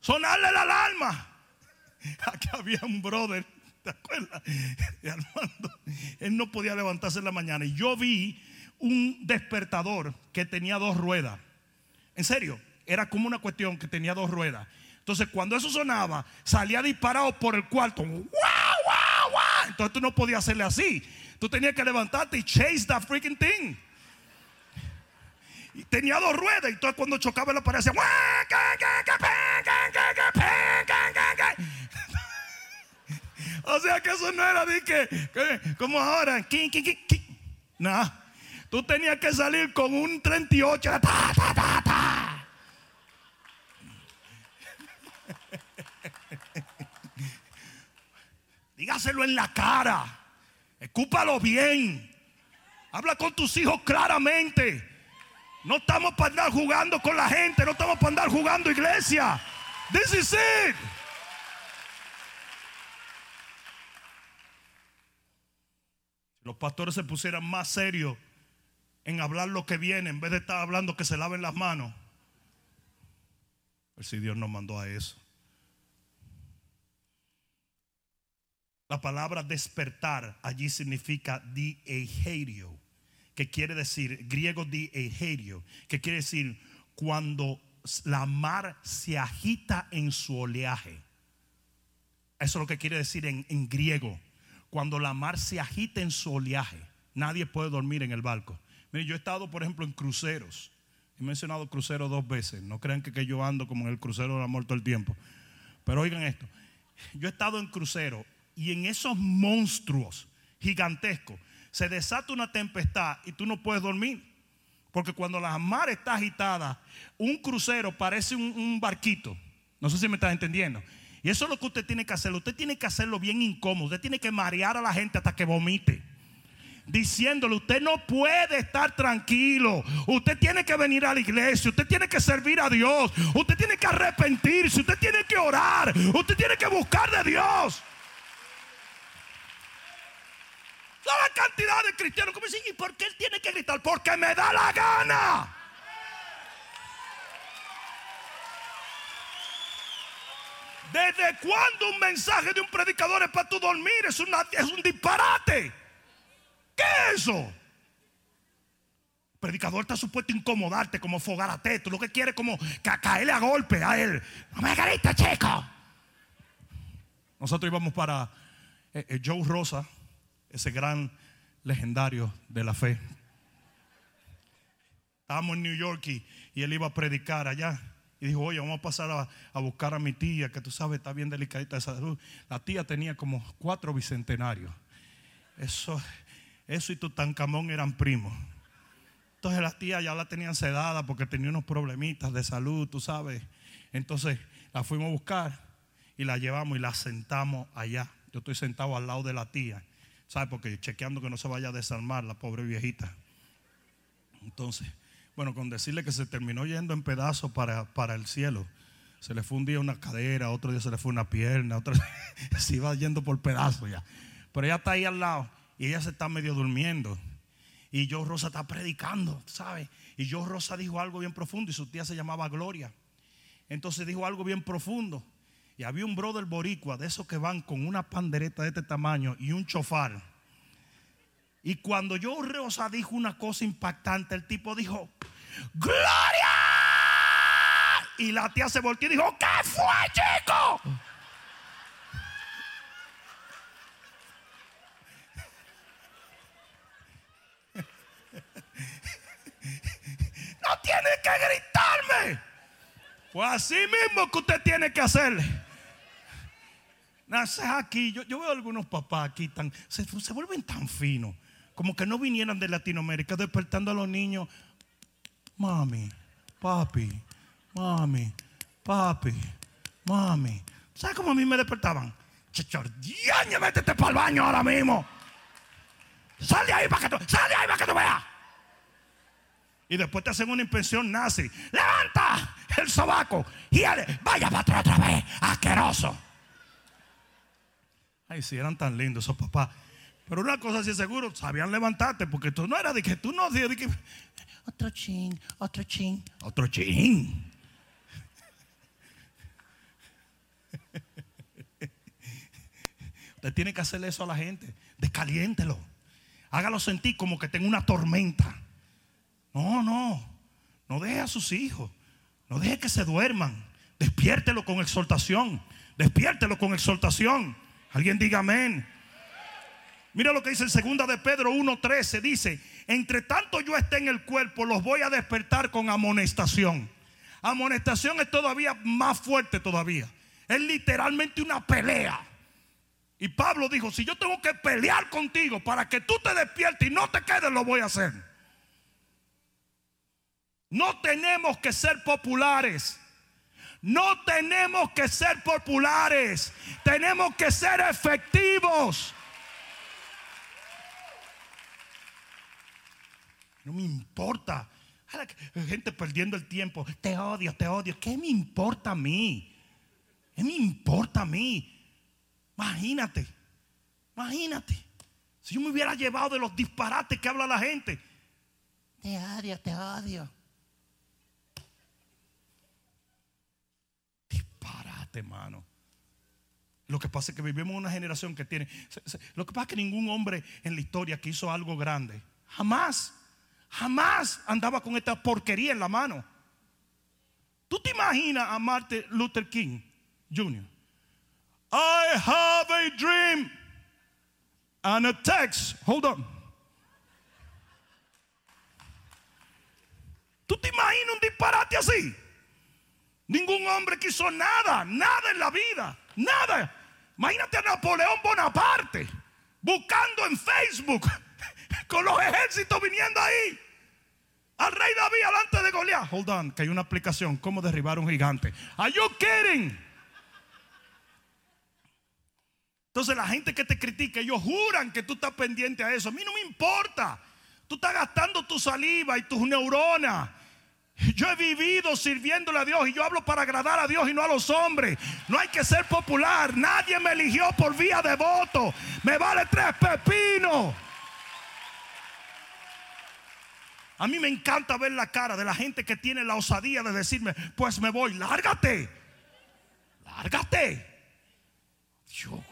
sonarle la alarma. *laughs* Aquí había un brother, ¿te acuerdas? De Armando. Él no podía levantarse en la mañana. Y yo vi un despertador que tenía dos ruedas. En serio, era como una cuestión que tenía dos ruedas. Entonces, cuando eso sonaba, salía disparado por el cuarto. ¡Wow, Entonces tú no podías hacerle así. Tú tenías que levantarte y chase that freaking thing. Y tenía dos ruedas. Y entonces cuando chocaba la pared. O sea que eso no era de que, que como ahora. No. Tú tenías que salir con un 38. Ta, ta, ta, Dígaselo en la cara. Escúpalo bien. Habla con tus hijos claramente. No estamos para andar jugando con la gente. No estamos para andar jugando iglesia. This is it. los pastores se pusieran más serios en hablar lo que viene en vez de estar hablando que se laven las manos. Pues si Dios nos mandó a eso. La palabra despertar allí significa dieigerio, que quiere decir, griego dieigerio, que quiere decir cuando la mar se agita en su oleaje. Eso es lo que quiere decir en, griego. Cuando la mar se agita en su oleaje, nadie puede dormir en el barco. Mire, yo he estado, por ejemplo, en cruceros. He mencionado cruceros dos veces. No crean que, que yo ando como en el crucero del amor todo el tiempo. Pero oigan esto. Yo he estado en crucero y en esos monstruos gigantescos se desata una tempestad y tú no puedes dormir. Porque cuando la mar está agitada, un crucero parece un, barquito. No sé si me estás entendiendo. Y eso es lo que usted tiene que hacer. Usted tiene que hacerlo bien incómodo. Usted tiene que marear a la gente hasta que vomite. Diciéndole, usted no puede estar tranquilo. Usted tiene que venir a la iglesia. Usted tiene que servir a Dios. Usted tiene que arrepentirse. Usted tiene que orar. Usted tiene que buscar de Dios. La cantidad de cristianos como dicen, ¿y por qué él tiene que gritar? Porque me da la gana. ¿Desde cuándo un mensaje de un predicador es para tu dormir? Es, una, es un disparate. ¿Qué es eso? Predicador está supuesto incomodarte, como fogarate. Tú lo que quiere es como caerle a golpe a él. No me grites, chico. Nosotros íbamos para eh, eh, Joe Rosa, ese gran legendario de la fe. Estábamos en New York y, él iba a predicar allá. Y dijo, oye, vamos a pasar a, a, buscar a mi tía, que tú sabes, está bien delicadita de salud. La tía tenía como cuatro bicentenarios. Eso, eso y Tutankamón eran primos. Entonces la tía ya la tenían sedada porque tenía unos problemitas de salud, tú sabes. Entonces la fuimos a buscar y la llevamos y la sentamos allá. Yo estoy sentado al lado de la tía, ¿sabes? Porque chequeando que no se vaya a desarmar la pobre viejita. Entonces, bueno, con decirle que se terminó yendo en pedazos para, para el cielo. Se le fue un día una cadera, otro día se le fue una pierna, otro *laughs* se iba yendo por pedazos ya. Pero ella está ahí al lado y ella se está medio durmiendo. Y yo Rosa está predicando, ¿sabes? Y yo Rosa dijo algo bien profundo y su tía se llamaba Gloria. Entonces dijo algo bien profundo. Y había un brother boricua de esos que van con una pandereta de este tamaño y un chofar. Y cuando yo Rosa dijo una cosa impactante, el tipo dijo, ¡Gloria! Y la tía se volteó y dijo, ¿qué fue, chico? *laughs* No tiene que gritarme. Pues así mismo que usted tiene que hacerle. Naces aquí, yo, yo, veo algunos papás aquí tan, se, se vuelven tan finos como que no vinieran de Latinoamérica despertando a los niños. Mami, papi, mami, papi, mami. ¿Sabes cómo a mí me despertaban? Chachordiaña, métete para el baño ahora mismo. Sal de ahí para que tú, sal de ahí para que tú veas. Y después te hacen una impresión nazi. Levanta el sobaco y vaya para atrás otra vez, asqueroso. Ay, si eran tan lindos esos papás. Pero una cosa sí es seguro, sabían levantarte, porque tú no eras de que tú no, de que otro chin, otro chin, otro chin. Usted tiene que hacerle eso a la gente, descaliéntelo, hágalo sentir como que tenga una tormenta. No, no, no deje a sus hijos, no deje que se duerman, despiértelo con exhortación, despiértelo con exhortación. Alguien diga amén. Mira lo que dice en segunda de Pedro 1:13 dice, "Entre tanto yo esté en el cuerpo, los voy a despertar con amonestación." Amonestación es todavía más fuerte todavía. Es literalmente una pelea. Y Pablo dijo, si yo tengo que pelear contigo para que tú te despiertes y no te quedes, lo voy a hacer. No tenemos que ser populares. No tenemos que ser populares. Tenemos que ser efectivos. No me importa. Gente perdiendo el tiempo. Te odio, te odio. ¿Qué me importa a mí? ¿Qué me importa a mí? Imagínate. Imagínate. Si yo me hubiera llevado de los disparates que habla la gente. Te odio, te odio. Hermano. Lo que pasa es que vivimos una generación que tiene. Lo que pasa es que ningún hombre en la historia que hizo algo grande, jamás jamás andaba con esta porquería en la mano. ¿Tú te imaginas a Martin Luther King Jr.? I have a dream and a text. Hold on. ¿Tú te imaginas un disparate así? Ningún hombre que hizo nada, nada en la vida, nada. Imagínate a Napoleón Bonaparte buscando en Facebook *laughs* con los ejércitos viniendo ahí. Al rey David alante de Goliat. Hold on, que hay una aplicación. ¿Cómo derribar un gigante? Are you kidding? Entonces la gente que te critica, ellos juran que tú estás pendiente a eso. A mí no me importa. Tú estás gastando tu saliva y tus neuronas. Yo he vivido sirviéndole a Dios y yo hablo para agradar a Dios y no a los hombres. No hay que ser popular. Nadie me eligió por vía de voto. Me vale tres pepinos. A mí me encanta ver la cara de la gente que tiene la osadía de decirme, pues me voy, lárgate, lárgate. Yo,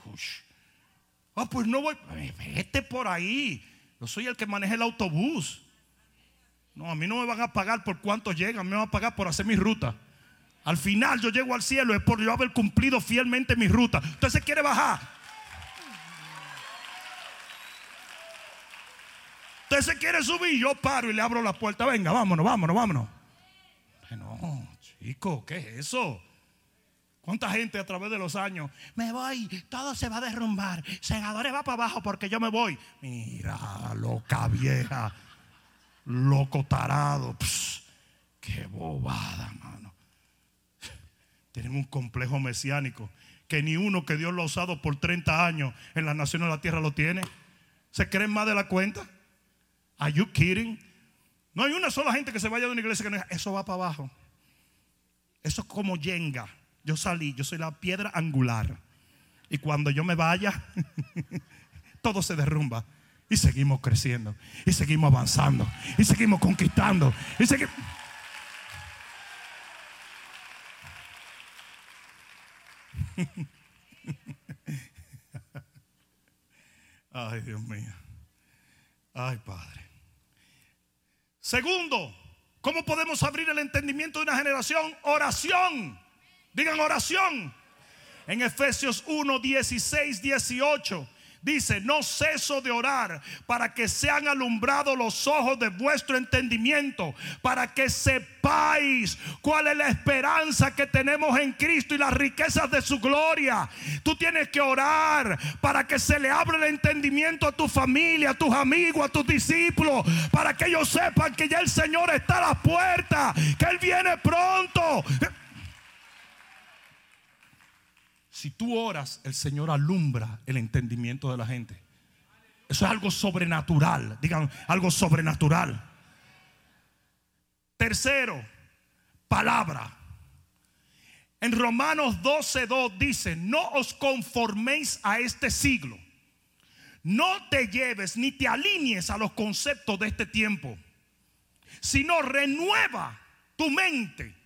ah, pues no voy, vete por ahí. Yo soy el que maneja el autobús. No, a mí no me van a pagar por cuánto llegan, me van a pagar por hacer mi ruta. Al final yo llego al cielo es por yo haber cumplido fielmente mi ruta. Usted se quiere bajar. Usted se quiere subir, yo paro y le abro la puerta. Venga, vámonos, vámonos, vámonos. No, chico, ¿qué es eso? ¿Cuánta gente a través de los años? Me voy, todo se va a derrumbar. Segadores va para abajo porque yo me voy. Mira, loca vieja, loco tarado. qué bobada, mano. Tienen un complejo mesiánico que ni uno que Dios lo ha usado por 30 años en las naciones de la tierra lo tiene. ¿Se creen más de la cuenta? Are you kidding? No hay una sola gente que se vaya de una iglesia que no diga, eso va para abajo. Eso es como yenga. Yo salí, yo soy la piedra angular. Y cuando yo me vaya, *laughs* todo se derrumba. Y seguimos creciendo. Y seguimos avanzando. Y seguimos conquistando. Y seguimos... *laughs* Ay, Dios mío. Ay, Padre. Segundo, ¿cómo podemos abrir el entendimiento de una generación? Oración. Digan oración. En Efesios 1, 16, 18 Dice, no ceso de orar para que sean alumbrados los ojos de vuestro entendimiento, para que sepáis cuál es la esperanza que tenemos en Cristo y las riquezas de su gloria. Tú tienes que orar para que se le abra el entendimiento a tu familia, a tus amigos, a tus discípulos, para que ellos sepan que ya el Señor está a la puerta, que Él viene pronto. Si tú oras, el Señor alumbra el entendimiento de la gente. Eso es algo sobrenatural. Digan, algo sobrenatural. Tercero, palabra. En Romanos 12:2 dice, no os conforméis a este siglo. No te lleves ni te alinees a los conceptos de este tiempo, sino renueva tu mente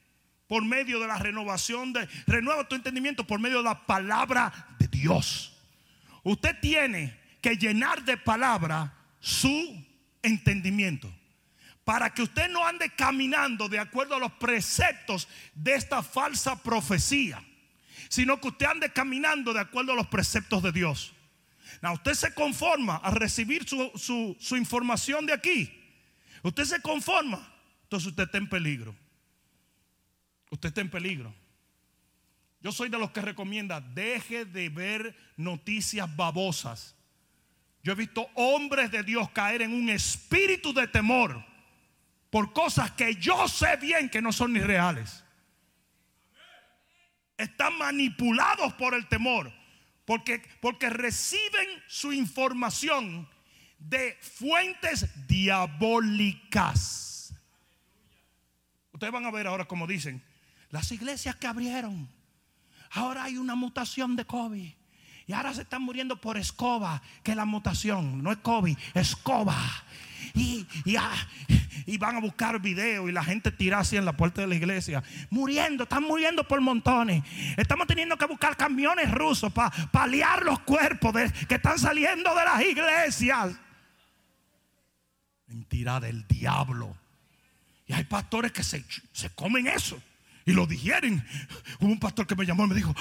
por medio de la renovación de renueva tu entendimiento por medio de la palabra de Dios. Usted tiene que llenar de palabra su entendimiento para que usted no ande caminando de acuerdo a los preceptos de esta falsa profecía, sino que usted ande caminando de acuerdo a los preceptos de Dios. No, usted se conforma a recibir su, su, su información de aquí. Usted se conforma. Entonces usted está en peligro. Usted está en peligro. Yo soy de los que recomienda, deje de ver noticias babosas. Yo he visto hombres de Dios caer en un espíritu de temor por cosas que yo sé bien que no son ni reales. Están manipulados por el temor. Porque, porque reciben su información de fuentes diabólicas. Ustedes van a ver ahora como dicen, las iglesias que abrieron, ahora hay una mutación de COVID. Y ahora se están muriendo por escoba, que es la mutación, no es COVID, escoba. Y, y, van a buscar video y la gente tira así en la puerta de la iglesia. Muriendo, están muriendo por montones. Estamos teniendo que buscar camiones rusos para paliar los cuerpos que están saliendo de las iglesias. Mentira del diablo. Y hay pastores que se, se comen eso y lo digieren. Hubo un pastor que me llamó y me dijo,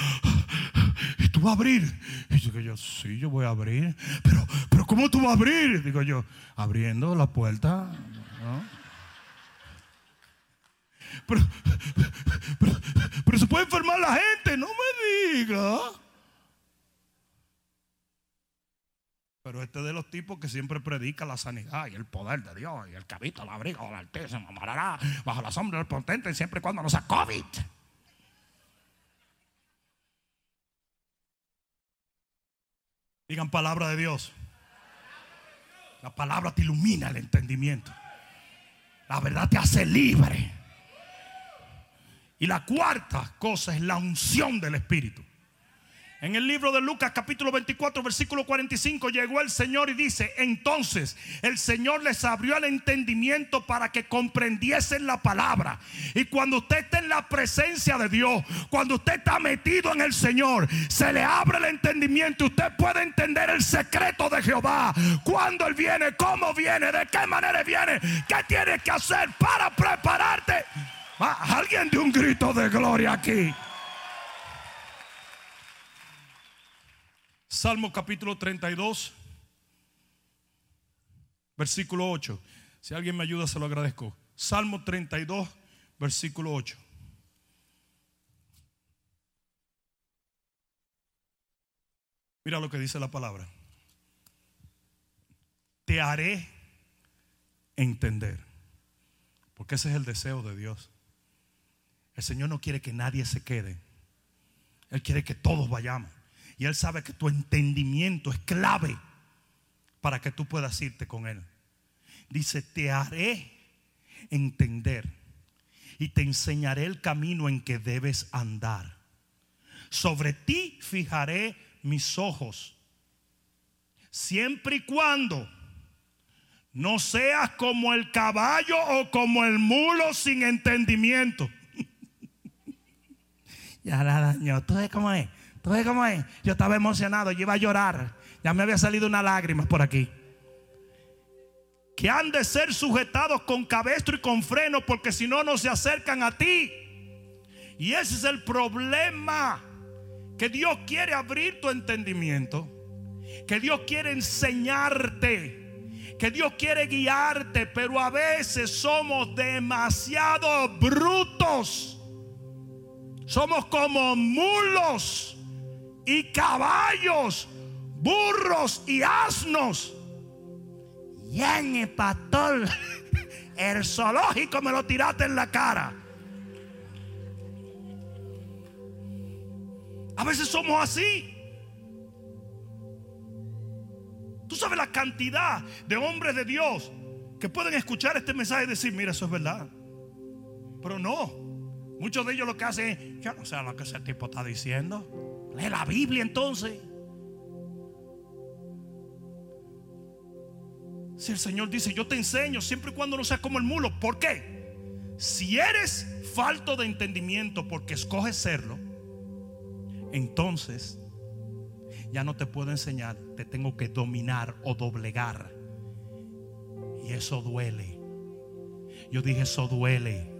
¿y tú vas a abrir? Y yo, yo, sí, yo voy a abrir. Pero, pero ¿cómo tú vas a abrir? Digo yo, abriendo la puerta. Pero, pero, pero, se puede enfermar la gente, no me diga. Pero este de los tipos que siempre predica la sanidad y el poder de Dios y el que habita el abrigo de la Altísima morará bajo la sombra del potente siempre y cuando no sea COVID. Digan palabra de Dios. La palabra te ilumina el entendimiento. La verdad te hace libre. Y la cuarta cosa es la unción del Espíritu. En el libro de Lucas capítulo 24 versículo 45 llegó el Señor y dice, entonces el Señor les abrió el entendimiento para que comprendiesen la palabra. Y cuando usted está en la presencia de Dios, cuando usted está metido en el Señor, se le abre el entendimiento. Usted puede entender el secreto de Jehová. Cuándo Él viene, cómo viene, de qué manera viene, qué tiene que hacer para prepararte. alguien de un grito de gloria aquí. Salmo capítulo 32, versículo 8. Si alguien me ayuda, se lo agradezco. Salmo 32, versículo 8. Mira lo que dice la palabra. Te haré entender. Porque ese es el deseo de Dios. El Señor no quiere que nadie se quede. Él quiere que todos vayamos. Y Él sabe que tu entendimiento es clave para que tú puedas irte con Él. Dice, te haré entender y te enseñaré el camino en que debes andar. Sobre ti fijaré mis ojos, siempre y cuando no seas como el caballo o como el mulo sin entendimiento. *laughs* ya la daño, ¿tú sabes cómo es? Entonces, cómo es? Yo estaba emocionado, yo iba a llorar. Ya me había salido una lágrima por aquí. Que han de ser sujetados con cabestro y con freno, porque si no, no se acercan a ti. Y ese es el problema. Que Dios quiere abrir tu entendimiento. Que Dios quiere enseñarte. Que Dios quiere guiarte. Pero a veces somos demasiado brutos. Somos como mulos y caballos, burros y asnos. Y en el pastor, *laughs* el zoológico me lo tiraste en la cara. A veces somos así. Tú sabes la cantidad de hombres de Dios que pueden escuchar este mensaje y decir, mira, eso es verdad. Pero no. Muchos de ellos lo que hacen es, yo no sé lo que ese tipo está diciendo. Lee la Biblia entonces. Si el Señor dice, yo te enseño siempre y cuando no seas como el mulo. ¿Por qué? Si eres falto de entendimiento porque escoges serlo, entonces ya no te puedo enseñar, te tengo que dominar o doblegar. Y eso duele. Yo dije, eso duele.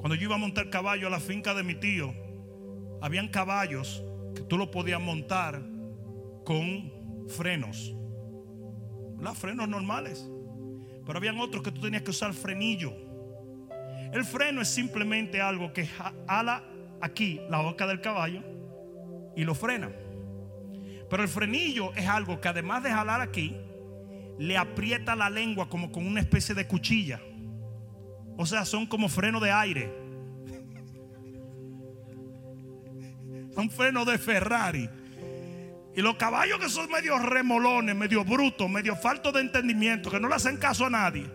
Cuando yo iba a montar caballo a la finca de mi tío, habían caballos que tú lo podías montar con frenos. Los frenos normales. Pero habían otros que tú tenías que usar frenillo. El freno es simplemente algo que ala aquí la boca del caballo y lo frena. Pero el frenillo es algo que además de jalar aquí, le aprieta la lengua como con una especie de cuchilla. O sea, son como freno de aire. Son frenos de Ferrari. Y los caballos que son medio remolones, medio brutos, medio faltos de entendimiento, que no le hacen caso a nadie.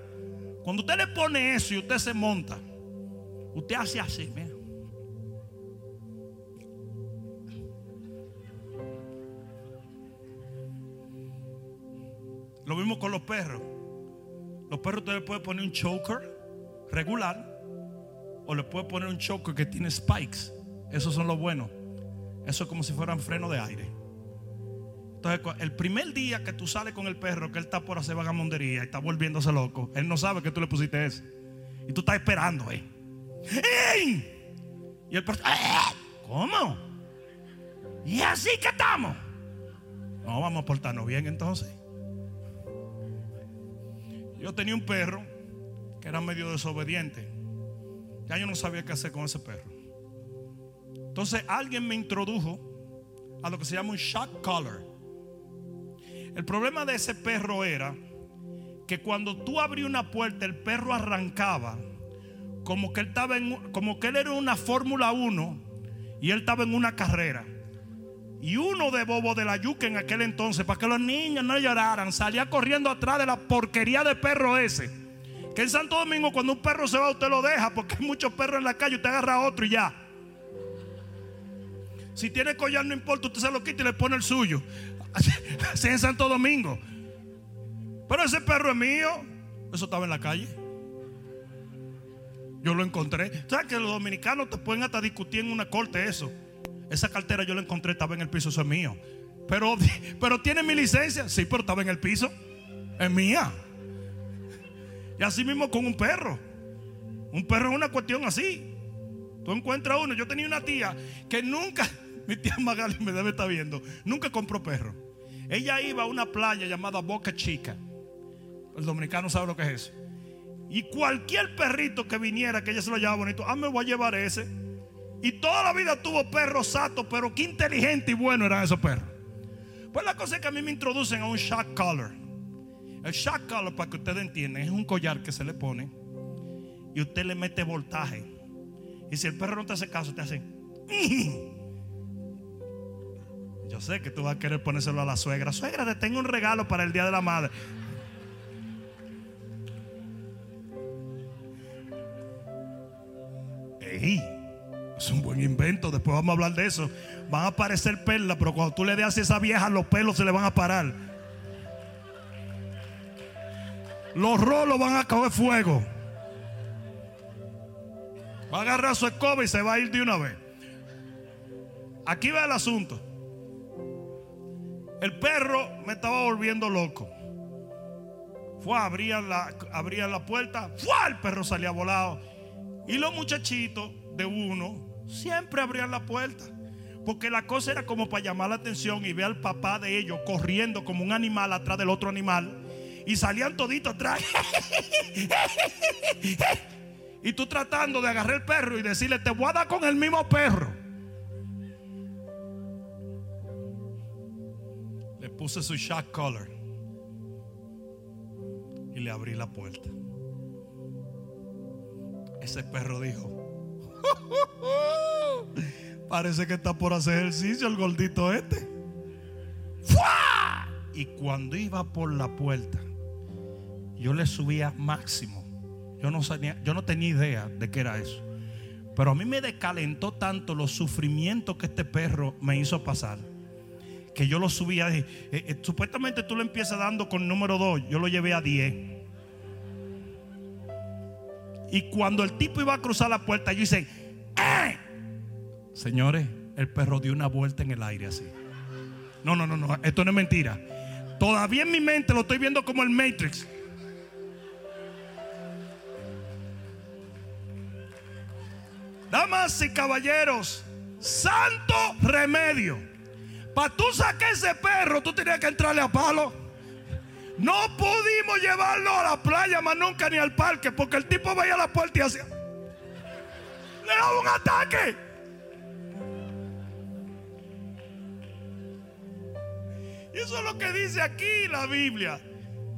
Cuando usted le pone eso y usted se monta, usted hace así. Lo mismo con los perros. Los perros usted le puede poner un choker regular o le puede poner un choker que tiene spikes. Esos son los buenos. Eso es como si fueran freno de aire. Entonces, el primer día que tú sales con el perro, que él está por hacer vagamondería y está volviéndose loco, él no sabe que tú le pusiste eso. Y tú estás esperando, ¿eh? Y el perro, ¡Ah! ¿cómo? ¿Y así que estamos? No, vamos a portarnos bien entonces. Yo tenía un perro que era medio desobediente. Ya yo no sabía qué hacer con ese perro. Entonces alguien me introdujo a lo que se llama un shock collar. El problema de ese perro era que cuando tú abrías una puerta, el perro arrancaba como que él estaba en, como que él era una Fórmula 1 y él estaba en una carrera. Y uno de bobo de la yuca en aquel entonces, para que los niños no lloraran, salía corriendo atrás de la porquería de perro ese. Que en Santo Domingo, cuando un perro se va, usted lo deja, porque hay muchos perros en la calle, usted agarra otro y ya. Si tiene collar, no importa, usted se lo quita y le pone el suyo. *laughs* Así en Santo Domingo. Pero ese perro es mío. Eso estaba en la calle. Yo lo encontré. ¿Sabes que los dominicanos te pueden hasta discutir en una corte eso? Esa cartera yo la encontré, estaba en el piso, eso es mío. Pero, *laughs* pero tiene mi licencia. Sí, pero estaba en el piso. Es mía. Y así mismo con un perro. Un perro es una cuestión así. Tú encuentras uno. Yo tenía una tía que nunca, mi tía Magali me debe estar viendo, nunca compró perro. Ella iba a una playa llamada Boca Chica. El dominicano sabe lo que es eso. Y cualquier perrito que viniera, que ella se lo llevaba bonito, ah, me voy a llevar ese. Y toda la vida tuvo perros satos, pero qué inteligente y bueno eran esos perros. Pues la cosa es que a mí me introducen a un shock collar. El shock collar, para que ustedes entiendan, es un collar que se le pone y usted le mete voltaje. Y si el perro no te hace caso, te hace. Yo sé que tú vas a querer ponérselo a la suegra. Suegra, te tengo un regalo para el día de la madre. Ey, es un buen invento. Después vamos a hablar de eso. Van a aparecer perlas, pero cuando tú le das a esa vieja, los pelos se le van a parar. Los rolos van a coger fuego. Va a agarrar su escoba y se va a ir de una vez. Aquí va el asunto. El perro me estaba volviendo loco. Fue, abrían la, la puerta. ¡Fue! El perro salía volado. Y los muchachitos de uno siempre abrían la puerta. Porque la cosa era como para llamar la atención y ver al papá de ellos corriendo como un animal atrás del otro animal. Y salían toditos atrás. *laughs* y tú tratando de agarrar el perro y decirle, te voy a dar con el mismo perro. Puse su shock collar. Y le abrí la puerta. Ese perro dijo, *laughs* parece que está por hacer ejercicio el gordito este. Y cuando iba por la puerta, yo le subía máximo. Yo no, yo no tenía idea de qué era eso. Pero a mí me descalentó tanto los sufrimientos que este perro me hizo pasar. Que yo lo subía. Eh, eh, supuestamente tú lo empiezas dando con número 2. Yo lo llevé a 10. Y cuando el tipo iba a cruzar la puerta, yo hice, ¡Eh! señores, el perro dio una vuelta en el aire así. No, no, no, no, esto no es mentira. Todavía en mi mente lo estoy viendo como el Matrix. Damas y caballeros, santo remedio Para tú sacar ese perro, tú tenías que entrarle a palo. No pudimos llevarlo a la playa más nunca ni al parque, porque el tipo vaya a la puerta y hacía. Le daba un ataque. Y eso es lo que dice aquí la Biblia.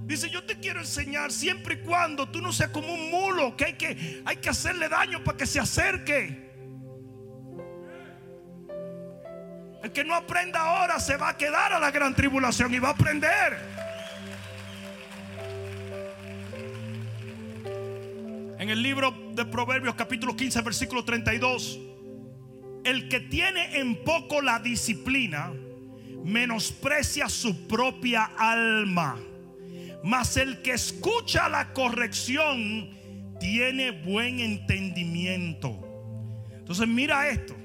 Dice, yo te quiero enseñar siempre y cuando tú no seas como un mulo, que hay que, hay que hacerle daño para que se acerque. El que no aprenda ahora se va a quedar a la gran tribulación y va a aprender. En el libro de Proverbios capítulo 15 versículo 32, el que tiene en poco la disciplina menosprecia su propia alma mas el que escucha la corrección tiene buen entendimiento. Entonces mira esto.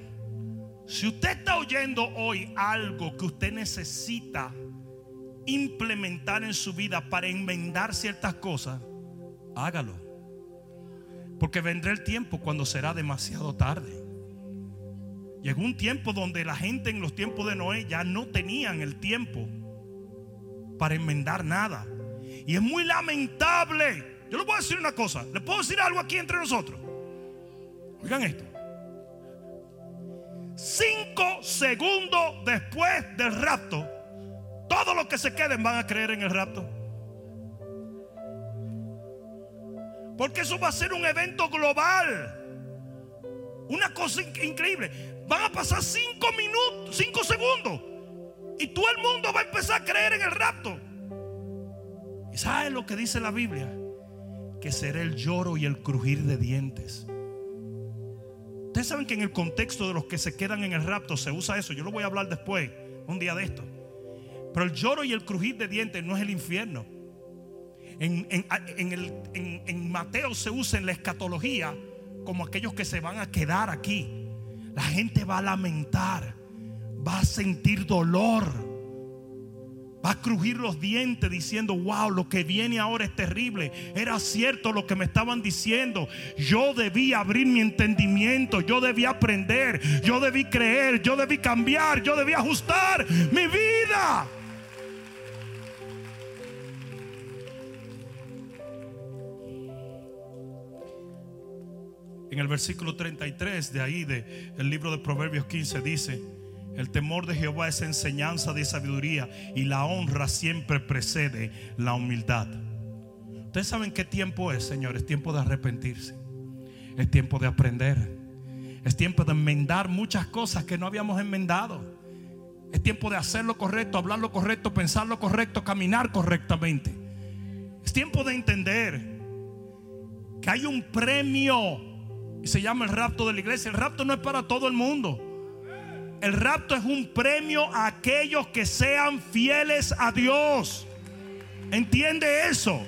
Si usted está oyendo hoy algo que usted necesita implementar en su vida para enmendar ciertas cosas, hágalo. Porque vendrá el tiempo cuando será demasiado tarde. Llegó un tiempo donde la gente en los tiempos de Noé ya no tenían el tiempo para enmendar nada. Y es muy lamentable. Yo le voy a decir una cosa. ¿Le puedo decir algo aquí entre nosotros? Oigan esto. Cinco segundos después del rapto, todos los que se queden van a creer en el rapto. Porque eso va a ser un evento global. Una cosa increíble. Van a pasar cinco minutos, cinco segundos. Y todo el mundo va a empezar a creer en el rapto. ¿Sabe lo que dice la Biblia? Que será el lloro y el crujir de dientes. Ustedes saben que en el contexto de los que se quedan en el rapto se usa eso. Yo lo voy a hablar después, un día de esto. Pero el lloro y el crujir de dientes no es el infierno. En, en, Mateo se usa en la escatología como aquellos que se van a quedar aquí. La gente va a lamentar, va a sentir dolor Va a crujir los dientes diciendo, wow, lo que viene ahora es terrible. Era cierto lo que me estaban diciendo. Yo debí abrir mi entendimiento, yo debí aprender, yo debí creer, yo debí cambiar, yo debí ajustar mi vida. En el versículo 33 de ahí, del libro de Proverbios 15, dice, el temor de Jehová es enseñanza de sabiduría y la honra siempre precede la humildad. Ustedes saben qué tiempo es, Señor. Es tiempo de arrepentirse. Es tiempo de aprender. Es tiempo de enmendar muchas cosas que no habíamos enmendado. Es tiempo de hacer lo correcto, hablar lo correcto, pensar lo correcto, caminar correctamente. Es tiempo de entender que hay un premio y se llama el rapto de la iglesia. El rapto no es para todo el mundo. El rapto es un premio a aquellos que sean fieles a Dios. ¿Entiende eso?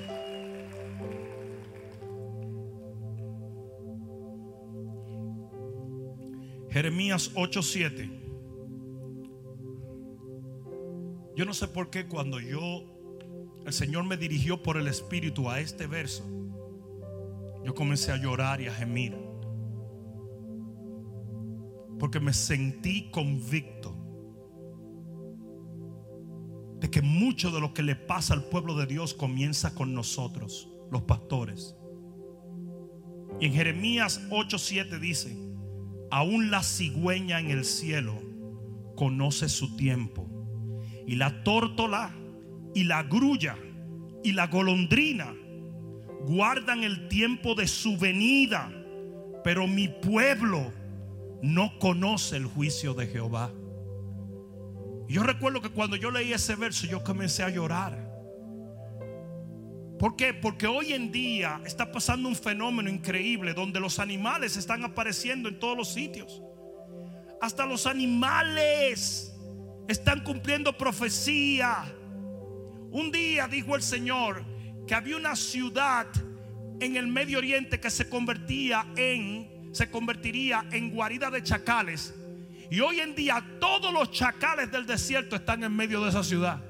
Jeremías 8:7. Yo no sé por qué cuando yo, el Señor me dirigió por el Espíritu a este verso, yo comencé a llorar y a gemir. Porque me sentí convicto de que mucho de lo que le pasa al pueblo de Dios comienza con nosotros, los pastores. Y en Jeremías 8:7 dice, aún la cigüeña en el cielo conoce su tiempo, y la tórtola y la grulla y la golondrina guardan el tiempo de su venida, pero mi pueblo no conoce el juicio de Jehová. Yo recuerdo que cuando yo leí ese verso yo comencé a llorar. ¿Por qué? Porque hoy en día está pasando un fenómeno increíble donde los animales están apareciendo en todos los sitios. Hasta los animales están cumpliendo profecía. Un día dijo el Señor que había una ciudad en el Medio Oriente que se convertía en se convertiría en guarida de chacales. Y hoy en día todos los chacales del desierto están en medio de esa ciudad.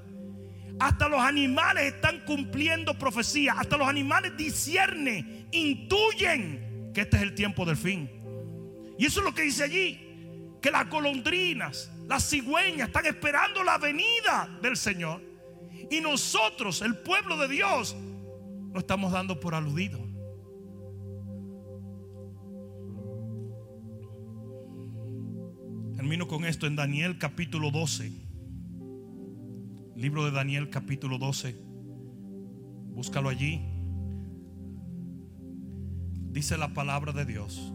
Hasta los animales están cumpliendo profecía. Hasta los animales disciernen, intuyen que este es el tiempo del fin. Y eso es lo que dice allí. que las golondrinas, las cigüeñas están esperando la venida del Señor. Y nosotros, el pueblo de Dios, lo estamos dando por aludido. Termino con esto en Daniel capítulo 12. Libro de Daniel capítulo 12. Búscalo allí. Dice la palabra de Dios.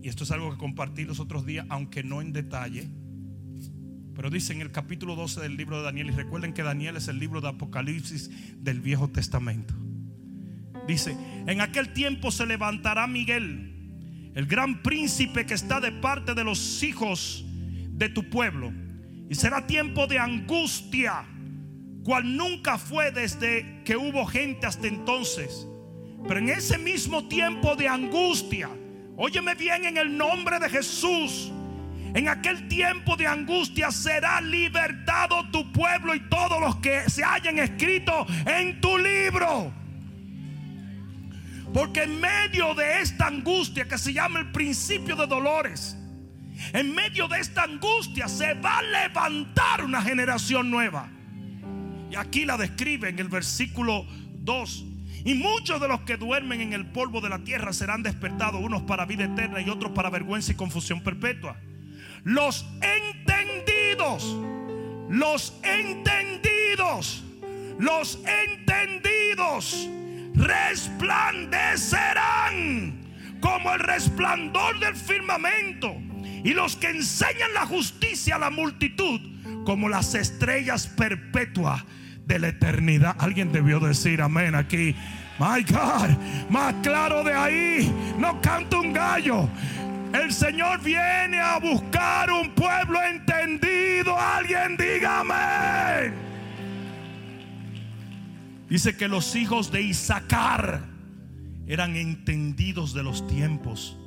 Y esto es algo que compartí los otros días, aunque no en detalle. Pero dice en el capítulo 12 del libro de Daniel, y recuerden que Daniel es el libro de Apocalipsis del Viejo Testamento. Dice, en aquel tiempo se levantará Miguel el gran príncipe que está de parte de los hijos de tu pueblo. Y será tiempo de angustia, cual nunca fue desde que hubo gente hasta entonces. Pero en ese mismo tiempo de angustia, óyeme bien en el nombre de Jesús, en aquel tiempo de angustia será libertado tu pueblo y todos los que se hayan escrito en tu libro. Porque en medio de esta angustia que se llama el principio de dolores, en medio de esta angustia se va a levantar una generación nueva. Y aquí la describe en el versículo 2. Y muchos de los que duermen en el polvo de la tierra serán despertados, unos para vida eterna y otros para vergüenza y confusión perpetua. Los entendidos, los entendidos, los entendidos resplandecerán como el resplandor del firmamento. Y los que enseñan la justicia a la multitud como las estrellas perpetuas de la eternidad. Alguien debió decir amén aquí. My God, más claro de ahí, no canta un gallo. El Señor viene a buscar un pueblo entendido. Alguien diga amén. Dice que los hijos de Isaacar eran entendidos de los tiempos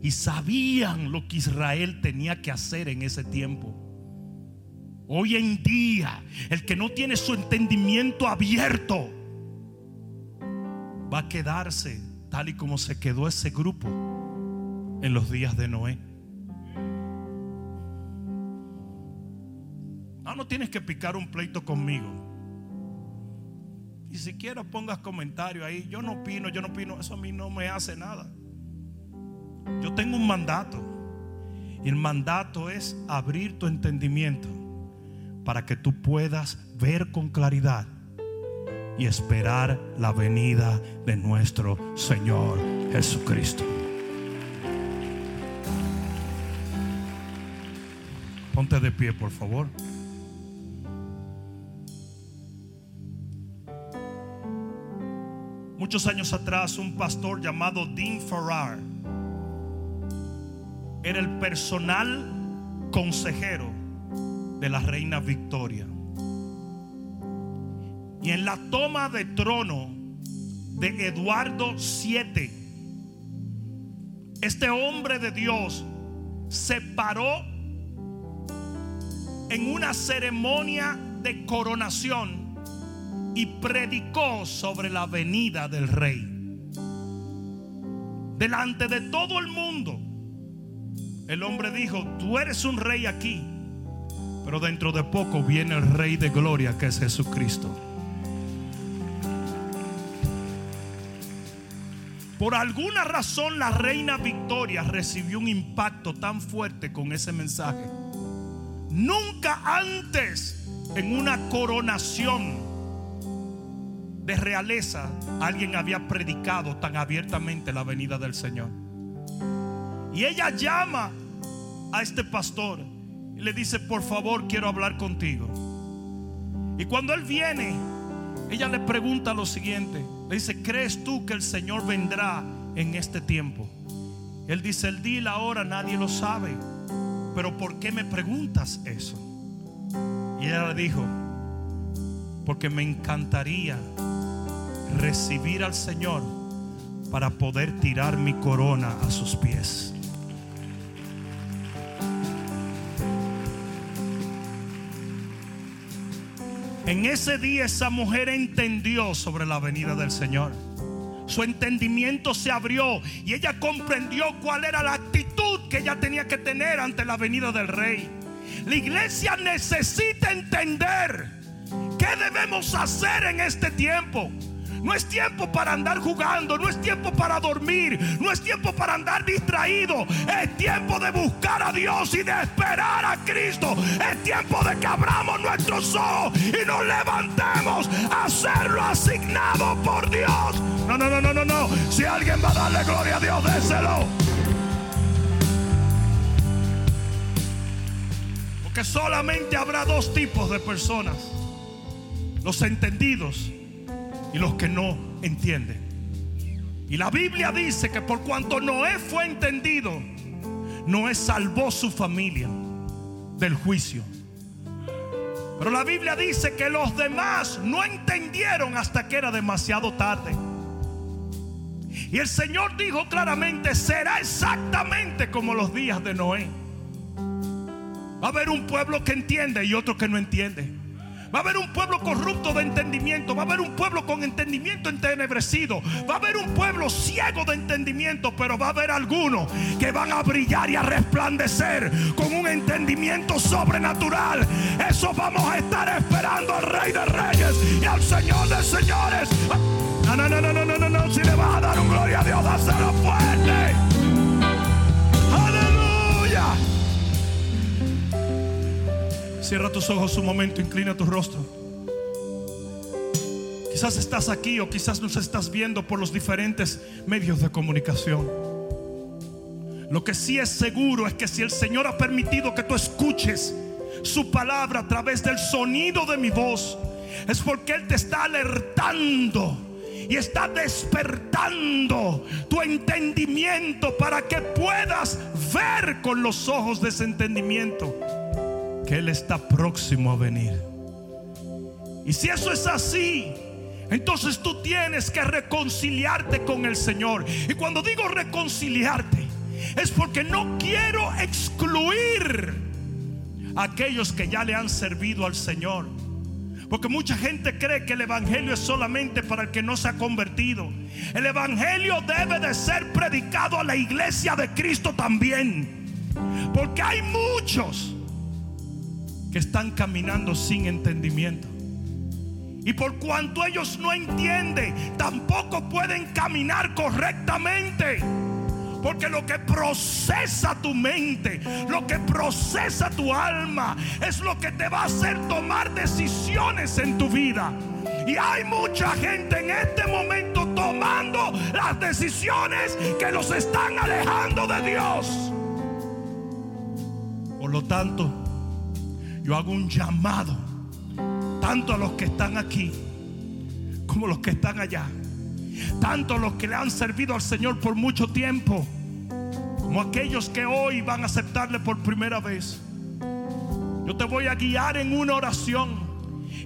y sabían lo que Israel tenía que hacer en ese tiempo. Hoy en día, el que no tiene su entendimiento abierto va a quedarse tal y como se quedó ese grupo en los días de Noé. No, no tienes que picar un pleito conmigo. Ni siquiera pongas comentario ahí. Yo no opino, yo no opino. Eso a mí no me hace nada. Yo tengo un mandato. Y el mandato es abrir tu entendimiento para que tú puedas ver con claridad y esperar la venida de nuestro Señor Jesucristo. Ponte de pie, por favor. Muchos años atrás, un pastor llamado Dean Farrar era el personal consejero de la reina Victoria. Y en la toma de trono de Eduardo VII, este hombre de Dios se paró en una ceremonia de coronación y predicó sobre la venida del rey. Delante de todo el mundo, el hombre dijo, tú eres un rey aquí, pero dentro de poco viene el rey de gloria que es Jesucristo. Por alguna razón la reina Victoria recibió un impacto tan fuerte con ese mensaje. Nunca antes en una coronación de realeza alguien había predicado tan abiertamente la venida del Señor. Y ella llama a este pastor y le dice, por favor, quiero hablar contigo. Y cuando él viene, ella le pregunta lo siguiente. Le dice, ¿crees tú que el Señor vendrá en este tiempo? Él dice, el día y la hora nadie lo sabe. Pero ¿por qué me preguntas eso? Y ella le dijo, porque me encantaría recibir al Señor para poder tirar mi corona a sus pies. En ese día esa mujer entendió sobre la venida del Señor. su entendimiento se abrió y ella comprendió cuál era la actitud que ella tenía que tener ante la venida del rey. La iglesia necesita entender qué debemos hacer en este tiempo. No es tiempo para andar jugando, no es tiempo para dormir, no es tiempo para andar distraído. Es tiempo de buscar a Dios y de esperar a Cristo. Es tiempo de que abramos nuestros ojos y nos levantemos a hacer lo asignado por Dios. No, no, no, no, no, no. Si alguien va a darle gloria a Dios, déselo. Porque solamente habrá dos tipos de personas. Los entendidos y los que no entienden. Y la Biblia dice que por cuanto Noé fue entendido, Noé salvó su familia del juicio. Pero la Biblia dice que los demás no entendieron hasta que era demasiado tarde. Y el Señor dijo claramente, será exactamente como los días de Noé. Va a haber un pueblo que entiende y otro que no entiende. Va a haber un pueblo corrupto de entendimiento. Va a haber un pueblo con entendimiento entenebrecido. Va a haber un pueblo ciego de entendimiento. Pero va a haber algunos que van a brillar y a resplandecer con un entendimiento sobrenatural. Eso vamos a estar esperando al Rey de Reyes y al Señor de Señores. No, no, no, no, no, no, no. Si le vas a dar un gloria a Dios, dáselo fuerte. Cierra tus ojos un momento, inclina tu rostro. Quizás estás aquí o quizás nos estás viendo por los diferentes medios de comunicación. Lo que sí es seguro es que si el Señor ha permitido que tú escuches su palabra a través del sonido de mi voz, es porque Él te está alertando y está despertando tu entendimiento para que puedas ver con los ojos de ese entendimiento que Él está próximo a venir. Y si eso es así, entonces tú tienes que reconciliarte con el Señor. Y cuando digo reconciliarte, es porque no quiero excluir a aquellos que ya le han servido al Señor. Porque mucha gente cree que el Evangelio es solamente para el que no se ha convertido. El Evangelio debe de ser predicado a la iglesia de Cristo también. Porque hay muchos están caminando sin entendimiento. Y por cuanto ellos no entienden, tampoco pueden caminar correctamente. Porque lo que procesa tu mente, lo que procesa tu alma, es lo que te va a hacer tomar decisiones en tu vida. Y hay mucha gente en este momento tomando las decisiones que los están alejando de Dios. Por lo tanto, yo hago un llamado tanto a los que están aquí como los que están allá. Tanto a los que le han servido al Señor por mucho tiempo como aquellos que hoy van a aceptarle por primera vez. Yo te voy a guiar en una oración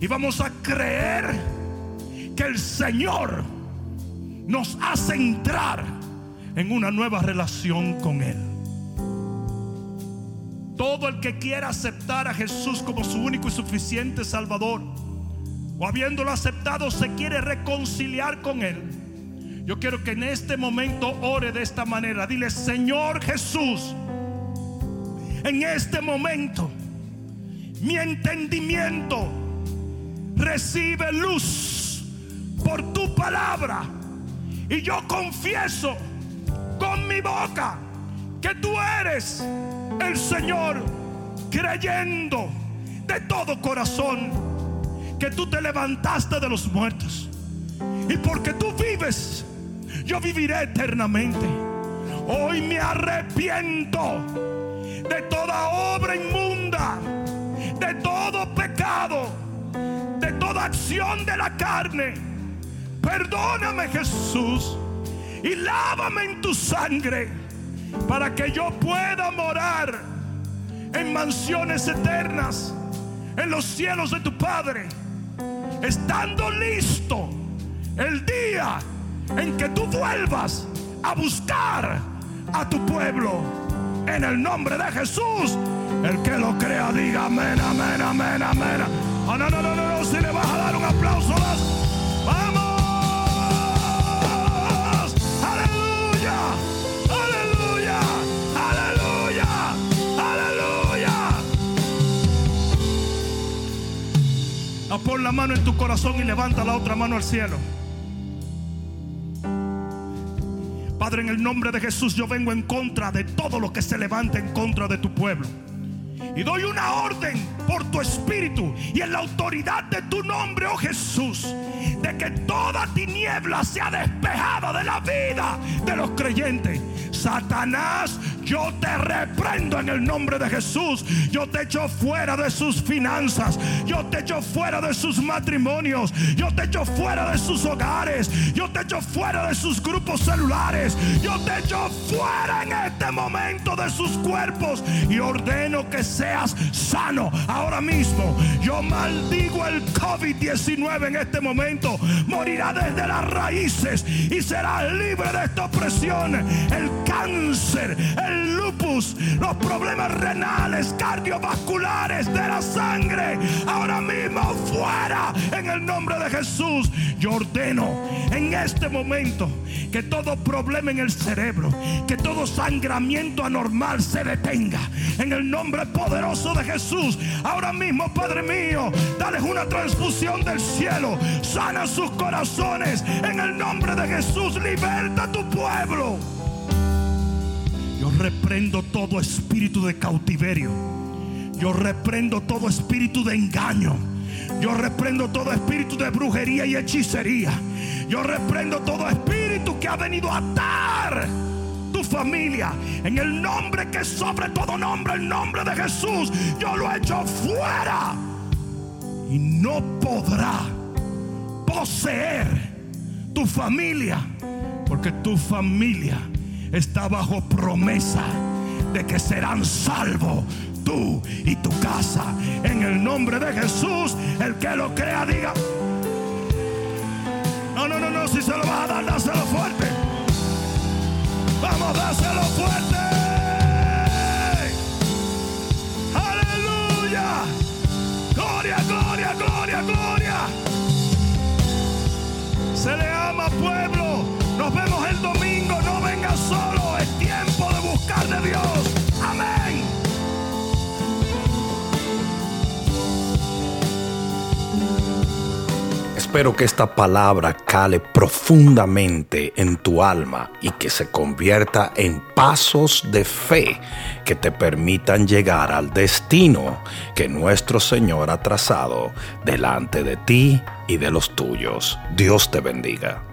y vamos a creer que el Señor nos hace entrar en una nueva relación con Él. Todo el que quiera aceptar a Jesús como su único y suficiente Salvador, o habiéndolo aceptado, se quiere reconciliar con Él. Yo quiero que en este momento ore de esta manera. Dile, Señor Jesús, en este momento, mi entendimiento recibe luz por tu palabra. Y yo confieso con mi boca que tú eres el Señor, creyendo de todo corazón que tú te levantaste de los muertos. Y porque tú vives, yo viviré eternamente. Hoy me arrepiento de toda obra inmunda, de todo pecado, de toda acción de la carne. Perdóname Jesús y lávame en tu sangre para que yo pueda morar en mansiones eternas, en los cielos de tu Padre, estando listo el día en que tú vuelvas a buscar a tu pueblo. En el nombre de Jesús, el que lo crea, diga amén, amén, amén, amén. Oh, no, no, no, no, si le vas a dar un aplauso, vamos. A pon la mano en tu corazón y levanta la otra mano al cielo. Padre, en el nombre de Jesús yo vengo en contra de todo lo que se levante en contra de tu pueblo. Y doy una orden por tu espíritu y en la autoridad de tu nombre, oh Jesús, de que toda tiniebla sea despejada de la vida de los creyentes. Satanás, yo te reprendo en el nombre de Jesús. Yo te echo fuera de sus finanzas. Yo te echo fuera de sus matrimonios. Yo te echo fuera de sus hogares. Yo te echo fuera de sus grupos celulares. Yo te echo fuera en este momento de sus cuerpos. Y ordeno que seas sano ahora mismo. Yo maldigo el COVID-19 en este momento. Morirá desde las raíces y será libre de esta opresión. Cáncer, el lupus, los problemas renales, cardiovasculares de la sangre. Ahora mismo fuera en el nombre de Jesús. Yo ordeno en este momento que todo problema en el cerebro, que todo sangramiento anormal se detenga. En el nombre poderoso de Jesús. Ahora mismo, Padre mío, dale una transfusión del cielo. Sana sus corazones. En el nombre de Jesús, liberta a tu pueblo. Yo reprendo todo espíritu de cautiverio. Yo reprendo todo espíritu de engaño. Yo reprendo todo espíritu de brujería y hechicería. Yo reprendo todo espíritu que ha venido a atar tu familia. En el nombre que sobre todo nombre, el nombre de Jesús, yo lo echo fuera. Y no podrá poseer tu familia. Porque tu familia está bajo promesa de que serán salvos tú y tu casa. En el nombre de Jesús, el que lo crea, diga. No, no, no, no, si se lo vas a dar, dáselo fuerte. Vamos, dáselo fuerte. Aleluya. Gloria, gloria, gloria, gloria. Se le ama pueblo. Nos vemos el domingo. No venga solo. Es tiempo de buscar de Dios. Amén. Espero que esta palabra cale profundamente en tu alma y que se convierta en pasos de fe que te permitan llegar al destino que nuestro Señor ha trazado delante de ti y de los tuyos. Dios te bendiga.